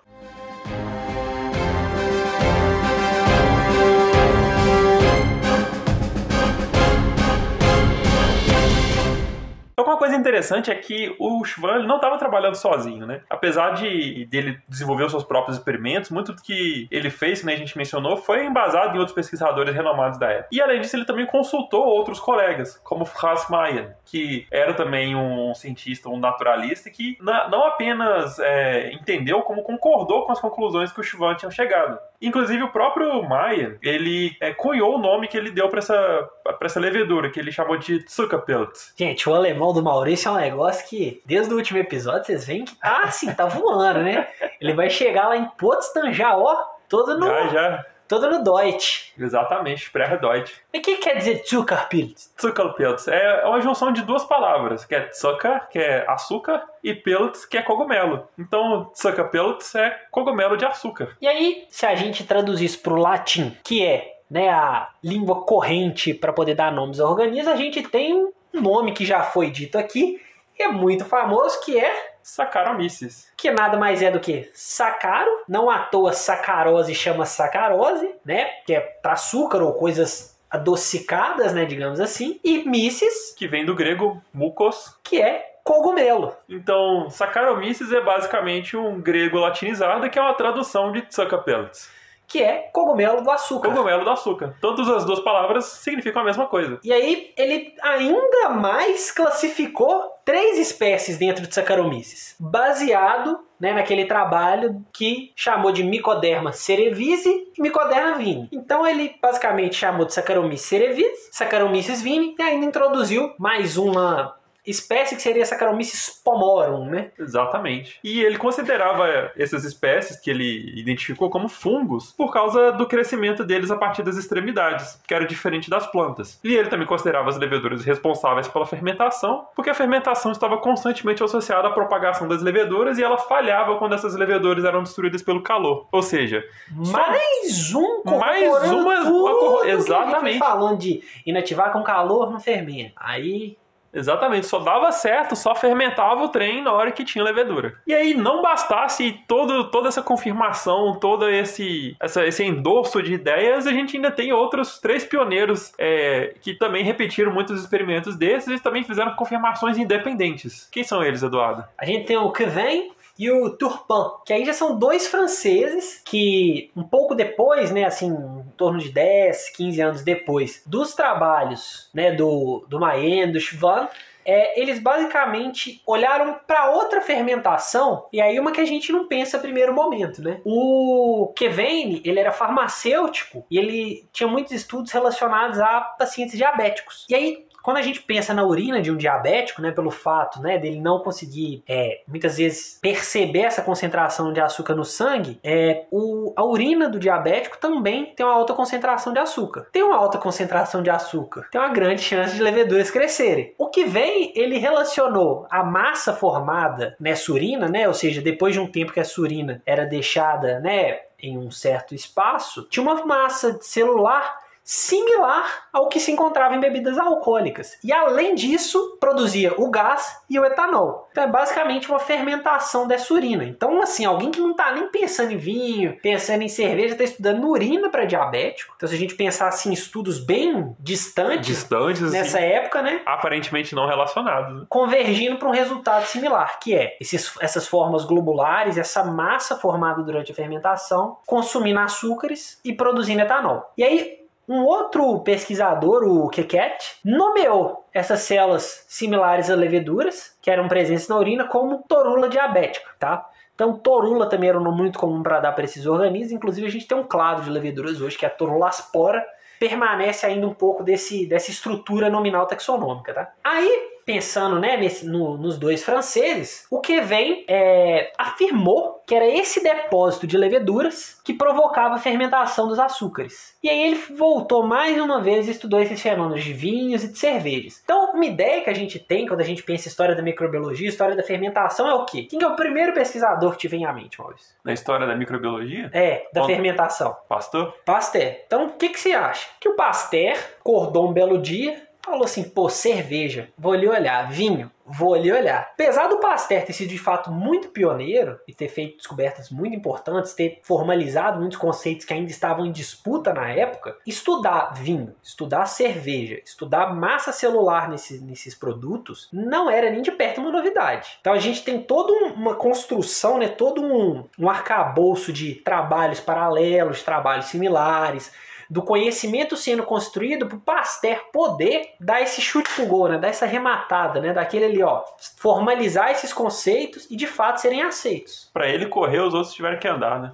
Uma coisa interessante é que o Schwann não estava trabalhando sozinho, né? Apesar de dele desenvolver os seus próprios experimentos, muito do que ele fez, né, a gente mencionou, foi embasado em outros pesquisadores renomados da época. E além disso, ele também consultou outros colegas, como Franz Mayer, que era também um cientista, um naturalista, que não apenas é, entendeu, como concordou com as conclusões que o Schwann tinha chegado. Inclusive, o próprio Mayer, ele é, cunhou o nome que ele deu para essa, essa levedura, que ele chamou de Zuckerpilz. Gente, o alemão do Maurício é um negócio que, desde o último episódio, vocês veem que tá assim, tá voando, né? Ele vai chegar lá em Potsdam já, ó, todo no. Já, já. Todo no Deutsch. Exatamente, pré-Deutsch. E o que quer dizer Zuckerpilz? Zuckerpilz é uma junção de duas palavras, que é Zucker, que é açúcar, e Pilz, que é cogumelo. Então, Zuckerpilz é cogumelo de açúcar. E aí, se a gente traduzir isso pro latim, que é né, a língua corrente para poder dar nomes a organismos, a gente tem um nome que já foi dito aqui e é muito famoso, que é Saccharomyces. Que nada mais é do que sacaro, não à toa sacarose chama sacarose, né? Que é para açúcar ou coisas adocicadas, né, digamos assim, e myces, que vem do grego mucos, que é cogumelo. Então, Saccharomyces é basicamente um grego latinizado que é uma tradução de Zuckerpelts que é cogumelo do açúcar. Cogumelo do açúcar. Todas as duas palavras significam a mesma coisa. E aí ele ainda mais classificou três espécies dentro de Saccharomyces, baseado né, naquele trabalho que chamou de Mycoderma cerevisiae e Mycoderma vini. Então ele basicamente chamou de Saccharomyces cerevisiae, Saccharomyces vini e ainda introduziu mais uma espécie que seria Saccharomyces pomorum, né? Exatamente. E ele considerava essas espécies que ele identificou como fungos por causa do crescimento deles a partir das extremidades, que era diferente das plantas. E ele também considerava as leveduras responsáveis pela fermentação, porque a fermentação estava constantemente associada à propagação das leveduras e ela falhava quando essas leveduras eram destruídas pelo calor. Ou seja, mais um mais uma tudo exatamente falando de inativar com calor no fermento. Aí Exatamente, só dava certo, só fermentava o trem na hora que tinha levedura. E aí não bastasse todo, toda essa confirmação, todo esse, essa, esse endosso de ideias, a gente ainda tem outros três pioneiros é, que também repetiram muitos experimentos desses e também fizeram confirmações independentes. Quem são eles, Eduardo? A gente tem o Kevin, e o Turpin, que aí já são dois franceses que um pouco depois, né, assim, em torno de 10, 15 anos depois dos trabalhos, né, do, do Mayen, do Schwann, é, eles basicamente olharam para outra fermentação, e aí uma que a gente não pensa primeiro momento, né? O Kevane, ele era farmacêutico e ele tinha muitos estudos relacionados a pacientes diabéticos. E aí quando a gente pensa na urina de um diabético, né, pelo fato né, dele não conseguir é, muitas vezes perceber essa concentração de açúcar no sangue, é, o, a urina do diabético também tem uma alta concentração de açúcar. Tem uma alta concentração de açúcar, tem uma grande chance de leveduras crescerem. O que vem, ele relacionou a massa formada nessa urina, né, ou seja, depois de um tempo que essa urina era deixada né, em um certo espaço, tinha uma massa celular similar ao que se encontrava em bebidas alcoólicas. E além disso, produzia o gás e o etanol. Então é basicamente uma fermentação dessa urina. Então, assim, alguém que não está nem pensando em vinho, pensando em cerveja, está estudando urina para diabético. Então, se a gente pensar assim, em estudos bem distantes, distantes nessa assim, época, né? Aparentemente não relacionados. Né? Convergindo para um resultado similar, que é esses, essas formas globulares, essa massa formada durante a fermentação, consumindo açúcares e produzindo etanol. E aí, um outro pesquisador, o Keket, nomeou essas células similares a leveduras, que eram presentes na urina, como torula diabética, tá? Então, torula também era um nome muito comum para dar para esses organismos. Inclusive, a gente tem um clado de leveduras hoje, que é a torula aspora, permanece ainda um pouco desse, dessa estrutura nominal taxonômica, tá? Aí, pensando né, nesse, no, nos dois franceses, o que vem é, afirmou que era esse depósito de leveduras que provocava a fermentação dos açúcares. E aí ele voltou mais uma vez e estudou esses fenômenos de vinhos e de cervejas. Então, uma ideia que a gente tem quando a gente pensa em história da microbiologia, história da fermentação, é o quê? Quem é o primeiro pesquisador que te vem à mente, Maurício? Na história da microbiologia? É, da fermentação. Pastor? Pasteur. Então, o que, que você acha? Que o Pasteur acordou um belo dia, falou assim, pô, cerveja, vou lhe olhar, vinho, vou lhe olhar. Apesar do Pasteur ter sido de fato muito pioneiro e ter feito descobertas muito importantes, ter formalizado muitos conceitos que ainda estavam em disputa na época, estudar vinho, estudar cerveja, estudar massa celular nesses, nesses produtos não era nem de perto uma novidade. Então a gente tem toda uma construção, né, todo um, um arcabouço de trabalhos paralelos, trabalhos similares, do conhecimento sendo construído para o Pasteur poder dar esse chute pro gol, né? dar essa rematada, né? daquele ali, ó, formalizar esses conceitos e de fato serem aceitos. Para ele correr, os outros tiveram que andar, né?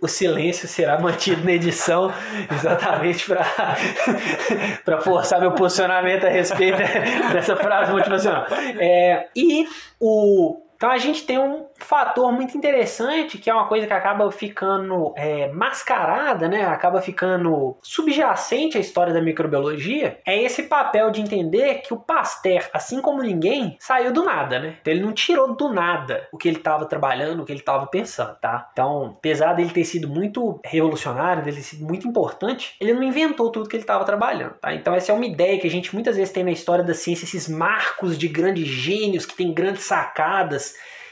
o silêncio será mantido na edição (laughs) exatamente para (laughs) forçar meu posicionamento a respeito (laughs) dessa frase motivacional. É, e o então a gente tem um fator muito interessante que é uma coisa que acaba ficando é, mascarada, né? Acaba ficando subjacente à história da microbiologia. É esse papel de entender que o Pasteur, assim como ninguém, saiu do nada, né? Então ele não tirou do nada o que ele estava trabalhando, o que ele estava pensando, tá? Então, apesar dele ter sido muito revolucionário, dele ter sido muito importante, ele não inventou tudo que ele estava trabalhando, tá? Então essa é uma ideia que a gente muitas vezes tem na história da ciência, esses marcos de grandes gênios que têm grandes sacadas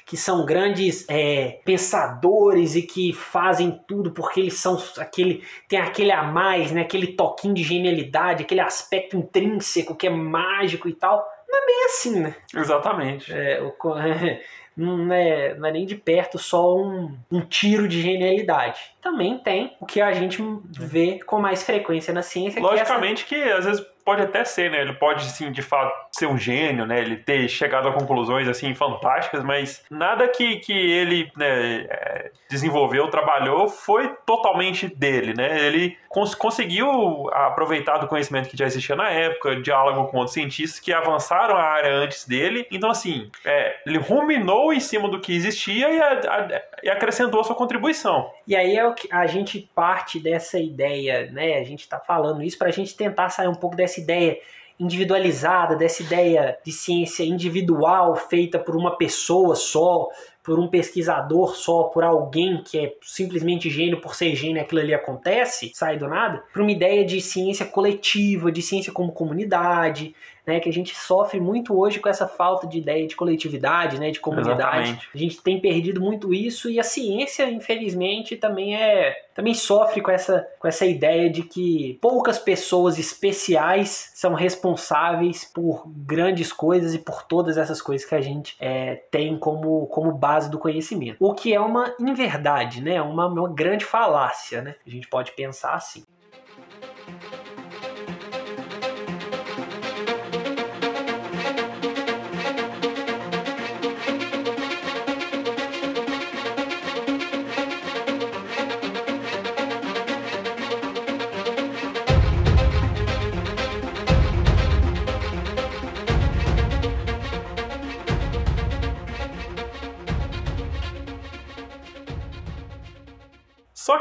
que são grandes é, pensadores e que fazem tudo porque eles são aquele tem aquele a mais, né? Aquele toquinho de genialidade, aquele aspecto intrínseco que é mágico e tal. Não é bem assim, né? Exatamente. É, o, (laughs) não, é, não é nem de perto só um, um tiro de genialidade. Também tem o que a gente vê com mais frequência na ciência. Logicamente que, essa... que às vezes pode até ser, né? Ele pode, sim, de fato, ser um gênio, né? Ele ter chegado a conclusões, assim, fantásticas, mas nada que, que ele né, é, desenvolveu, trabalhou, foi totalmente dele, né? Ele cons conseguiu aproveitar do conhecimento que já existia na época, diálogo com outros cientistas que avançaram a área antes dele. Então, assim, é, ele ruminou em cima do que existia e, a, a, e acrescentou a sua contribuição. E aí é o que a gente parte dessa ideia, né? A gente está falando isso para a gente tentar sair um pouco dessa dessa ideia individualizada, dessa ideia de ciência individual feita por uma pessoa só, por um pesquisador só, por alguém que é simplesmente gênio por ser gênio, aquilo ali acontece, sai do nada, para uma ideia de ciência coletiva, de ciência como comunidade, né, que a gente sofre muito hoje com essa falta de ideia de coletividade, né, de comunidade. Exatamente. A gente tem perdido muito isso e a ciência, infelizmente, também é também sofre com essa, com essa ideia de que poucas pessoas especiais são responsáveis por grandes coisas e por todas essas coisas que a gente é, tem como, como base do conhecimento. O que é uma inverdade, né? uma, uma grande falácia. Né? A gente pode pensar assim.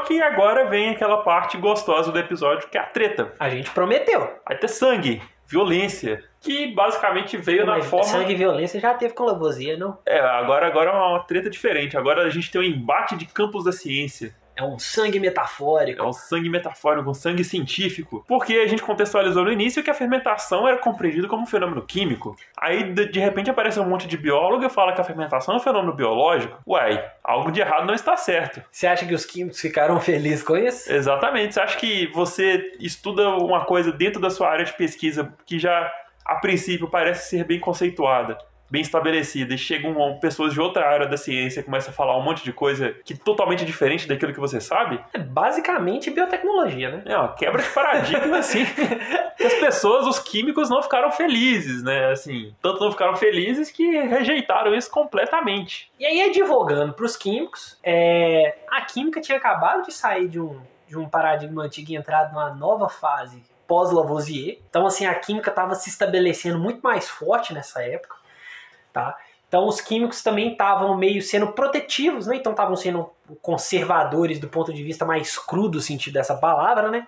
Que agora vem aquela parte gostosa do episódio, que é a treta. A gente prometeu. Vai ter sangue, violência, que basicamente veio na Mas forma... Sangue e violência já teve com Lavoisier, não? É, agora, agora é uma treta diferente. Agora a gente tem um embate de campos da ciência. É um sangue metafórico. É um sangue metafórico, um sangue científico. Porque a gente contextualizou no início que a fermentação era compreendida como um fenômeno químico. Aí, de, repente, aparece um monte de biólogo e fala que a fermentação é um fenômeno biológico. Uai, algo de errado não está certo. Você acha que os químicos ficaram felizes com isso? Exatamente. Você acha que você estuda uma coisa dentro da sua área de pesquisa que já, a princípio, parece ser bem conceituada, bem estabelecida, e chegam pessoas de outra área da ciência e começam a falar um monte de coisa que é totalmente diferente daquilo que você sabe? É basicamente biotecnologia, né? É uma quebra de paradigma, (laughs) assim. que as pessoas, os químicos, não ficaram felizes, né? Assim, tanto não ficaram felizes que rejeitaram isso completamente. E aí, advogando para os químicos, é, a química tinha acabado de sair de um, de um paradigma antigo e entrado numa nova fase pós-Lavoisier. Então, assim, a química estava se estabelecendo muito mais forte nessa época, tá? Então, os químicos também estavam meio sendo protetivos, né? Então, estavam sendo conservadores do ponto de vista mais cru do sentido dessa palavra, né?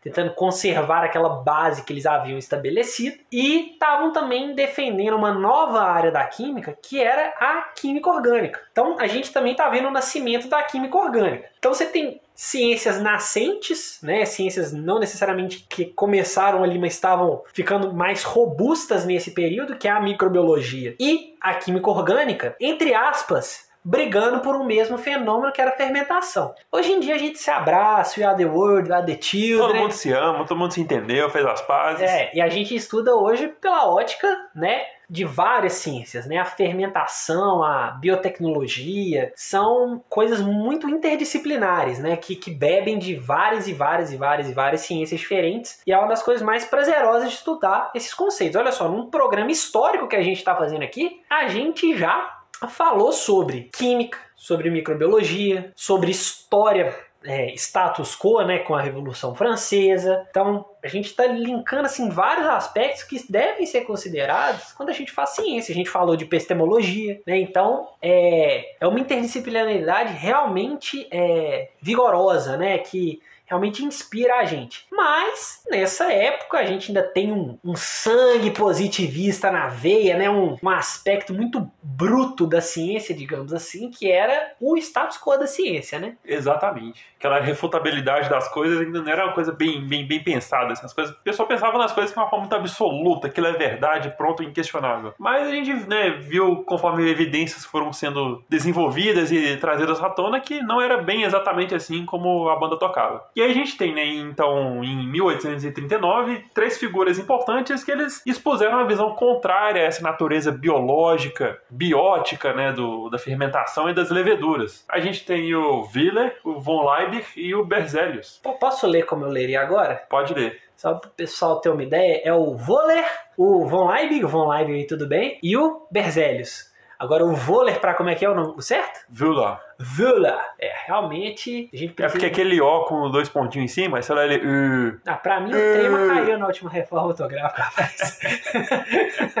Tentando conservar aquela base que eles haviam estabelecido. E estavam também defendendo uma nova área da química, que era a química orgânica. Então, a gente também está vendo o nascimento da química orgânica. Então, você tem ciências nascentes, né, ciências não necessariamente que começaram ali, mas estavam ficando mais robustas nesse período, que é a microbiologia e a química orgânica, entre aspas, brigando por um mesmo fenômeno que era a fermentação. Hoje em dia a gente se abraça, we are the world, we are the Todo children. mundo se ama, todo mundo se entendeu, fez as pazes. É, e a gente estuda hoje pela ótica, né, de várias ciências, né? A fermentação, a biotecnologia, são coisas muito interdisciplinares, né? Que, que bebem de várias e várias e várias e várias ciências diferentes. E é uma das coisas mais prazerosas de estudar esses conceitos. Olha só, num programa histórico que a gente está fazendo aqui, a gente já falou sobre química, sobre microbiologia, sobre história é, status quo, né, com a Revolução Francesa. Então, a gente está linkando assim vários aspectos que devem ser considerados quando a gente faz ciência. A gente falou de epistemologia, né? Então, é, é uma interdisciplinaridade realmente é, vigorosa, né? Que realmente inspira a gente. Mas, nessa época, a gente ainda tem um, um sangue positivista na veia, né? Um, um aspecto muito bruto da ciência, digamos assim, que era o status quo da ciência, né? Exatamente. Aquela refutabilidade das coisas ainda não era uma coisa bem, bem, bem pensada. Assim. As coisas, o pessoal pensava nas coisas de uma forma muito absoluta, aquilo é verdade, pronto, inquestionável. Mas a gente né, viu, conforme evidências foram sendo desenvolvidas e trazidas à tona, que não era bem exatamente assim como a banda tocava. E aí a gente tem, né, então, em 1839, três figuras importantes que eles expuseram uma visão contrária a essa natureza biológica, biótica, né, do, da fermentação e das leveduras. A gente tem o Willer, o von Leibig e o Berzelius. Pô, Posso ler como eu leria agora? Pode ler. Só para o pessoal ter uma ideia, é o Voller, o von Leibig, von Leibig tudo bem, e o Berzelius. Agora o Voller, para como é que é o nome certo? Willer. Wöhler. É, realmente, a gente É precisa... porque aquele O com dois pontinhos em cima, sei lá, ele... Uh, Ah, pra mim o trema caiu na última reforma ortográfica, rapaz. (laughs)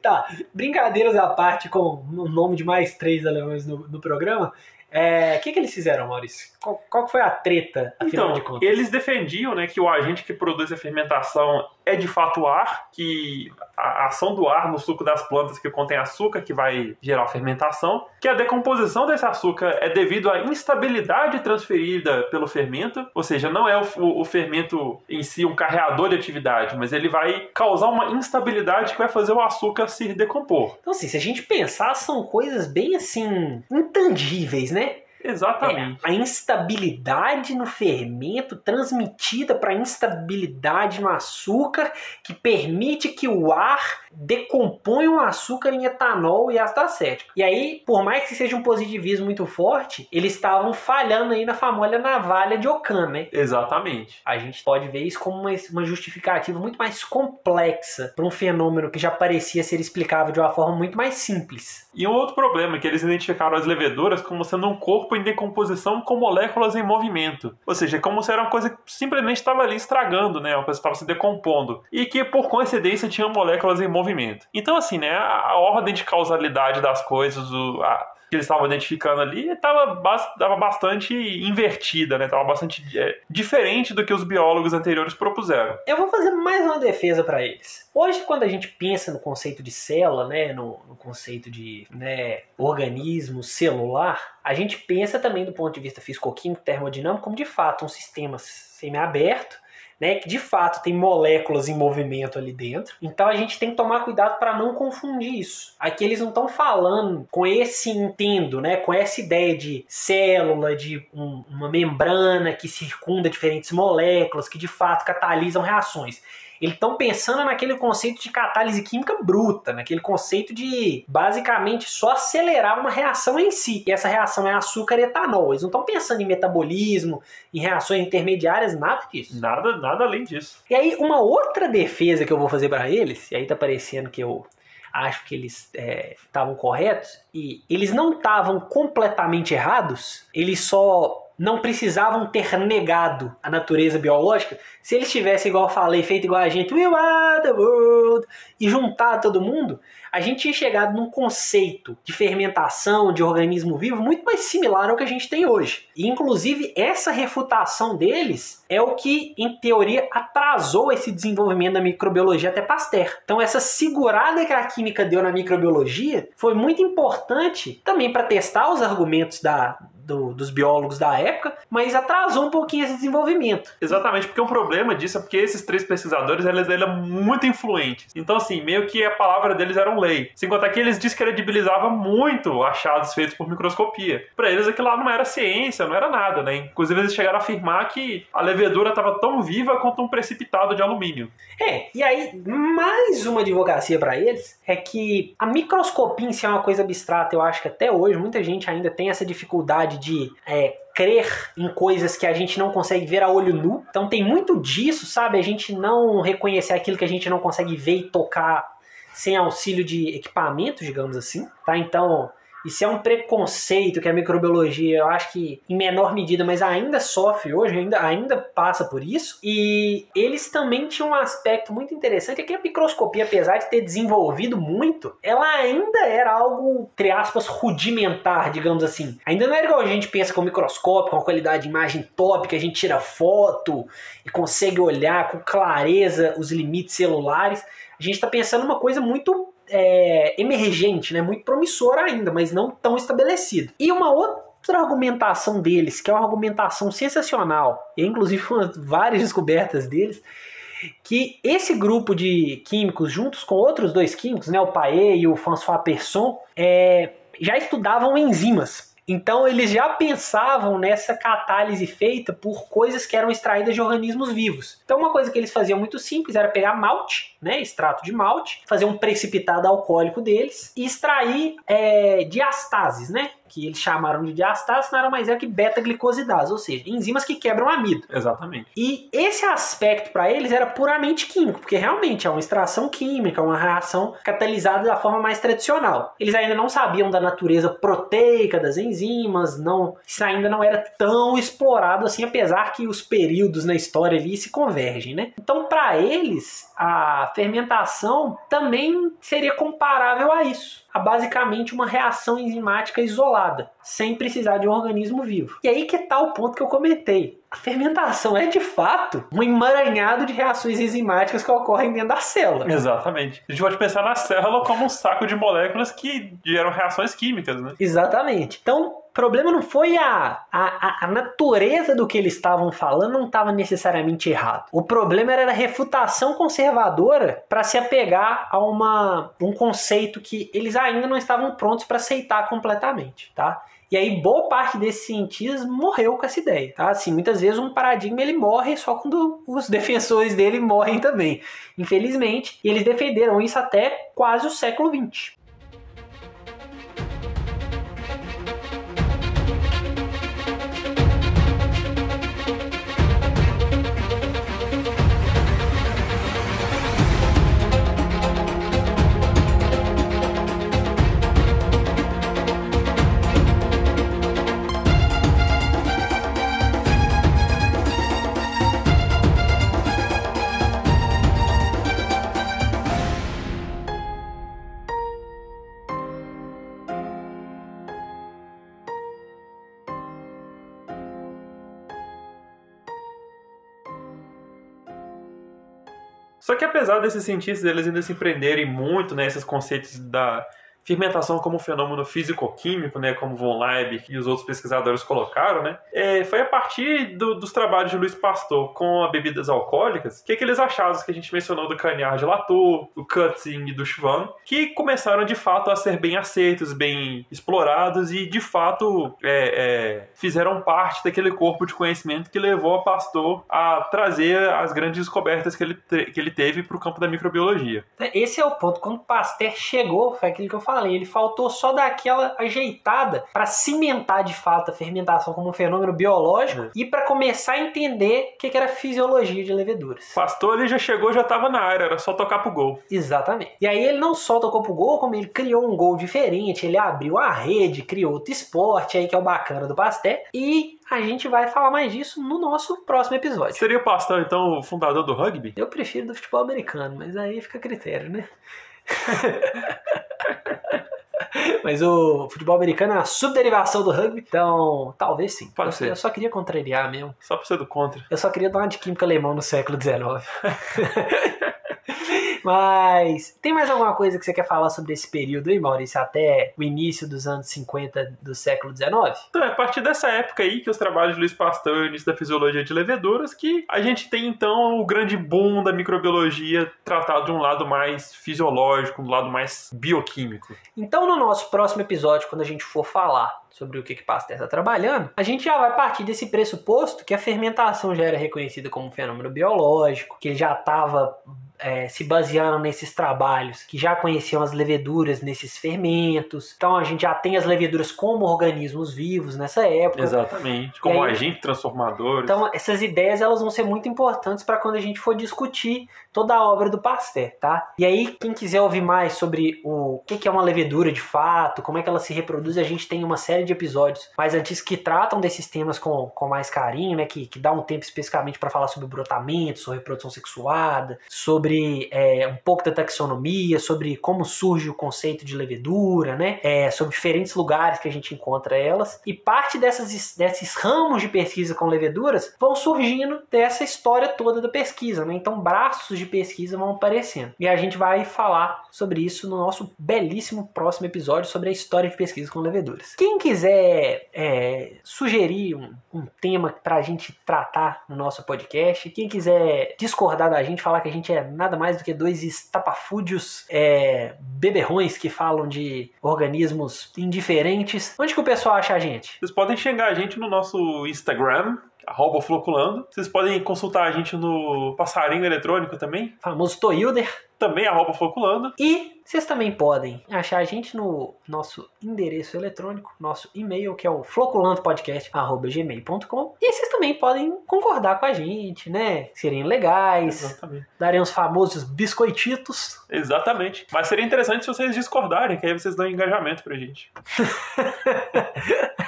tá, brincadeiras à parte com o nome de mais três alemães no, no programa. É, O que, que eles fizeram, Maurício? Qual, qual foi a treta, afinal Então, de contas? eles defendiam né, que o agente que produz a fermentação é de fato ar, que a ação do ar no suco das plantas que contém açúcar que vai gerar fermentação, que a decomposição desse açúcar é devido à instabilidade transferida pelo fermento, ou seja, não é o, o- o fermento em si um carreador de atividade, mas ele vai causar uma instabilidade que vai fazer o açúcar se decompor. Então, assim, se a gente pensar, são coisas bem assim, intangíveis, né? Exatamente. É, a instabilidade no fermento transmitida para a instabilidade no açúcar, que permite que o ar decomponha o açúcar em etanol e ácido acético. E aí, por mais que seja um positivismo muito forte, eles estavam falhando aí na famosa navalha de Ockham, né? Exatamente. A gente pode ver isso como uma, uma justificativa muito mais complexa para um fenômeno que já parecia ser explicável de uma forma muito mais simples. E um outro problema é que eles identificaram as leveduras como sendo um corpo em decomposição com moléculas em movimento. Ou seja, como se era uma coisa que simplesmente estava ali estragando, né? Uma coisa que estava se decompondo. E que, por coincidência, tinham moléculas em movimento. Então, assim, né? A ordem de causalidade das coisas, o- a, que eles estavam identificando ali estava bastante invertida, né? Estava bastante é, diferente do que os biólogos anteriores propuseram. Eu vou fazer mais uma defesa para eles. Hoje, quando a gente pensa no conceito de célula, né, no, no conceito de né, organismo celular, a gente pensa também do ponto de vista físico-químico, termodinâmico, como de fato um sistema semi-aberto né, que de fato tem moléculas em movimento ali dentro. Então a gente tem que tomar cuidado para não confundir isso. Aqui eles não estão falando com esse entendo, né, com essa ideia de célula, de um, uma membrana que circunda diferentes moléculas, que de fato catalisam reações. Eles estão pensando naquele conceito de catálise química bruta, naquele conceito de basicamente só acelerar uma reação em si. E essa reação é açúcar e etanol. Eles não estão pensando em metabolismo, em reações intermediárias, nada disso. Nada, nada além disso. E aí, uma outra defesa que eu vou fazer para eles, e aí tá parecendo que eu acho que eles estavam é, corretos, e eles não estavam completamente errados, eles só não precisavam ter negado a natureza biológica. Se eles tivessem, igual eu falei, feito igual a gente, we are the world, e juntar todo mundo, a gente tinha chegado num conceito de fermentação de organismo vivo muito mais similar ao que a gente tem hoje. E, inclusive, essa refutação deles é o que, em teoria, atrasou esse desenvolvimento da microbiologia até Pasteur. Então, essa segurada que a química deu na microbiologia foi muito importante também para testar os argumentos da, do, dos biólogos da época, mas atrasou um pouquinho esse desenvolvimento. Exatamente, porque o problema disso é porque esses três pesquisadores eles eram muito influentes. Então, assim, meio que a palavra deles era um lei. Sem contar que eles descredibilizavam muito achados feitos por microscopia. Para eles aquilo lá não era ciência, não era nada, né? Inclusive, eles chegaram a afirmar que a levedura estava tão viva quanto um precipitado de alumínio. É, e aí, mais uma advocacia para eles é que a microscopia em si é uma coisa abstrata. Eu acho que até hoje muita gente ainda tem essa dificuldade de é, crer em coisas que a gente não consegue ver a olho nu. Então tem muito disso, sabe? A gente não reconhecer aquilo que a gente não consegue ver e tocar sem auxílio de equipamento, digamos assim, tá? Então, isso é um preconceito que a microbiologia, eu acho que em menor medida, mas ainda sofre hoje, ainda, ainda passa por isso. E eles também tinham um aspecto muito interessante, é que a microscopia, apesar de ter desenvolvido muito, ela ainda era algo, entre aspas, rudimentar, digamos assim. Ainda não era igual a gente pensa com microscópio, com a qualidade de imagem top, que a gente tira foto e consegue olhar com clareza os limites celulares. A gente está pensando uma coisa muito é, emergente, né? muito promissora ainda, mas não tão estabelecida. E uma outra argumentação deles, que é uma argumentação sensacional, e inclusive várias descobertas deles, que esse grupo de químicos, juntos com outros dois químicos, né, o Paet e o François Persson, é, já estudavam enzimas então eles já pensavam nessa catálise feita por coisas que eram extraídas de organismos vivos. Então uma coisa que eles faziam muito simples era pegar malte, né, extrato de malte, fazer um precipitado alcoólico deles e extrair é, diastases, né, que eles chamaram de diastase, nada mais é que beta-glicosidase, ou seja, enzimas que quebram amido. Exatamente. E esse aspecto para eles era puramente químico, porque realmente é uma extração química, uma reação catalisada da forma mais tradicional. Eles ainda não sabiam da natureza proteica das enzimas, não, isso ainda não era tão explorado assim, apesar que os períodos na história ali se convergem, né? Então, para eles, a fermentação também seria comparável a isso a basicamente uma reação enzimática isolada, sem precisar de um organismo vivo. E aí que tá o ponto que eu comentei. A fermentação é de fato um emaranhado de reações enzimáticas que ocorrem dentro da célula. Exatamente. A gente pode pensar na célula como um saco de moléculas que geram reações químicas, né? Exatamente. Então, o problema não foi a, a, a natureza do que eles estavam falando, não estava necessariamente errado. O problema era a refutação conservadora para se apegar a uma, um conceito que eles ainda não estavam prontos para aceitar completamente, tá? E aí boa parte desses cientistas morreu com essa ideia, tá? Assim, muitas vezes um paradigma ele morre só quando os (laughs) defensores dele morrem também. Infelizmente, eles defenderam isso até quase o século XX. Que apesar desses cientistas eles ainda se prenderem muito nesses né, conceitos da fermentação como fenômeno físico-químico, né, como von Leibig e os outros pesquisadores colocaram, né, é, foi a partir do, dos trabalhos de Luiz Pasteur com as bebidas alcoólicas que aqueles achados que a gente mencionou do Cagnard de Latour, do Cutzing e do Schwann, que começaram de fato a ser bem aceitos, bem explorados e de fato é, é, fizeram parte daquele corpo de conhecimento que levou a Pasteur a trazer as grandes descobertas que ele, que ele teve para o campo da microbiologia. Esse é o ponto. Quando Pasteur chegou, foi aquilo que eu falei falei, ele faltou só dar aquela ajeitada para cimentar de fato a fermentação como um fenômeno biológico é. e para começar a entender o que, era fisiologia de leveduras. Pastor, ele já chegou, já estava na área, era só tocar pro gol. Exatamente. E aí ele não só tocou pro gol, como ele criou um gol diferente, ele abriu a rede, criou outro esporte aí que é o bacana do Pasté e a gente vai falar mais disso no nosso próximo episódio. Seria o Pastor, então, o fundador do rugby? Eu prefiro do futebol americano, mas aí fica a critério, né? (laughs) Mas o futebol americano é uma subderivação do rugby, então talvez sim. Pode eu, ser. Eu só queria contrariar mesmo. Só pra ser do contra. Eu só queria dar uma de química alemão no século XIX. (laughs) Mas tem mais alguma coisa que você quer falar sobre esse período aí, Maurício, até o início dos anos 50 do século XIX? Então, é a partir dessa época aí que os trabalhos de Luiz Pasteur, início da fisiologia de leveduras, que a gente tem então o grande boom da microbiologia tratado de um lado mais fisiológico, um lado mais bioquímico. Então, no nosso próximo episódio, quando a gente for falar sobre o que, que Pasteur está trabalhando, a gente já vai partir desse pressuposto que a fermentação já era reconhecida como um fenômeno biológico, que ele já estava é, se baseando nesses trabalhos que já conheciam as leveduras nesses fermentos. Então a gente já tem as leveduras como organismos vivos nessa época. Exatamente, como aí, agentes transformadores. Então essas ideias elas vão ser muito importantes para quando a gente for discutir toda a obra do Pasteur, tá? E aí quem quiser ouvir mais sobre o que é uma levedura de fato, como é que ela se reproduz, a gente tem uma série de episódios mais antigos que tratam desses temas com, com mais carinho, né? Que, que dá um tempo especificamente para falar sobre brotamento, sobre reprodução sexuada, sobre é, um pouco da taxonomia, sobre como surge o conceito de levedura, né? É, sobre diferentes lugares que a gente encontra elas. E parte dessas, desses ramos de pesquisa com leveduras vão surgindo dessa história toda da pesquisa, né? Então braços de pesquisa vão aparecendo. E a gente vai falar sobre isso no nosso belíssimo próximo episódio sobre a história de pesquisa com leveduras. Quem quiser é, sugerir um, um tema para a gente tratar no nosso podcast, quem quiser discordar da gente, falar que a gente é nada mais do que dois estapafúdios é, beberrões que falam de organismos indiferentes. Onde que o pessoal acha a gente? Vocês podem chegar a gente no nosso Instagram, arroba floculando. Vocês podem consultar a gente no passarinho eletrônico também. Famoso Toilder. Também arroba floculando. E vocês também podem achar a gente no nosso endereço eletrônico, nosso e-mail, que é o floculandopodcast.gmail.com. E vocês também podem concordar com a gente, né? Serem legais, Exatamente. darem os famosos biscoititos. Exatamente. Mas seria interessante se vocês discordarem, que aí vocês dão engajamento pra gente. (laughs)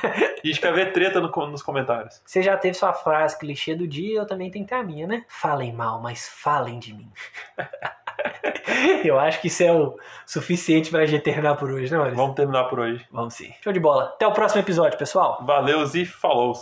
a gente quer ver treta no, nos comentários. Você já teve sua frase clichê do dia, eu também tenho que ter a minha, né? Falem mal, mas falem de mim. (laughs) (laughs) Eu acho que isso é o suficiente pra gente terminar por hoje, né, Maurício? Vamos terminar por hoje. Vamos sim. Show de bola. Até o próximo episódio, pessoal. Valeu e falou.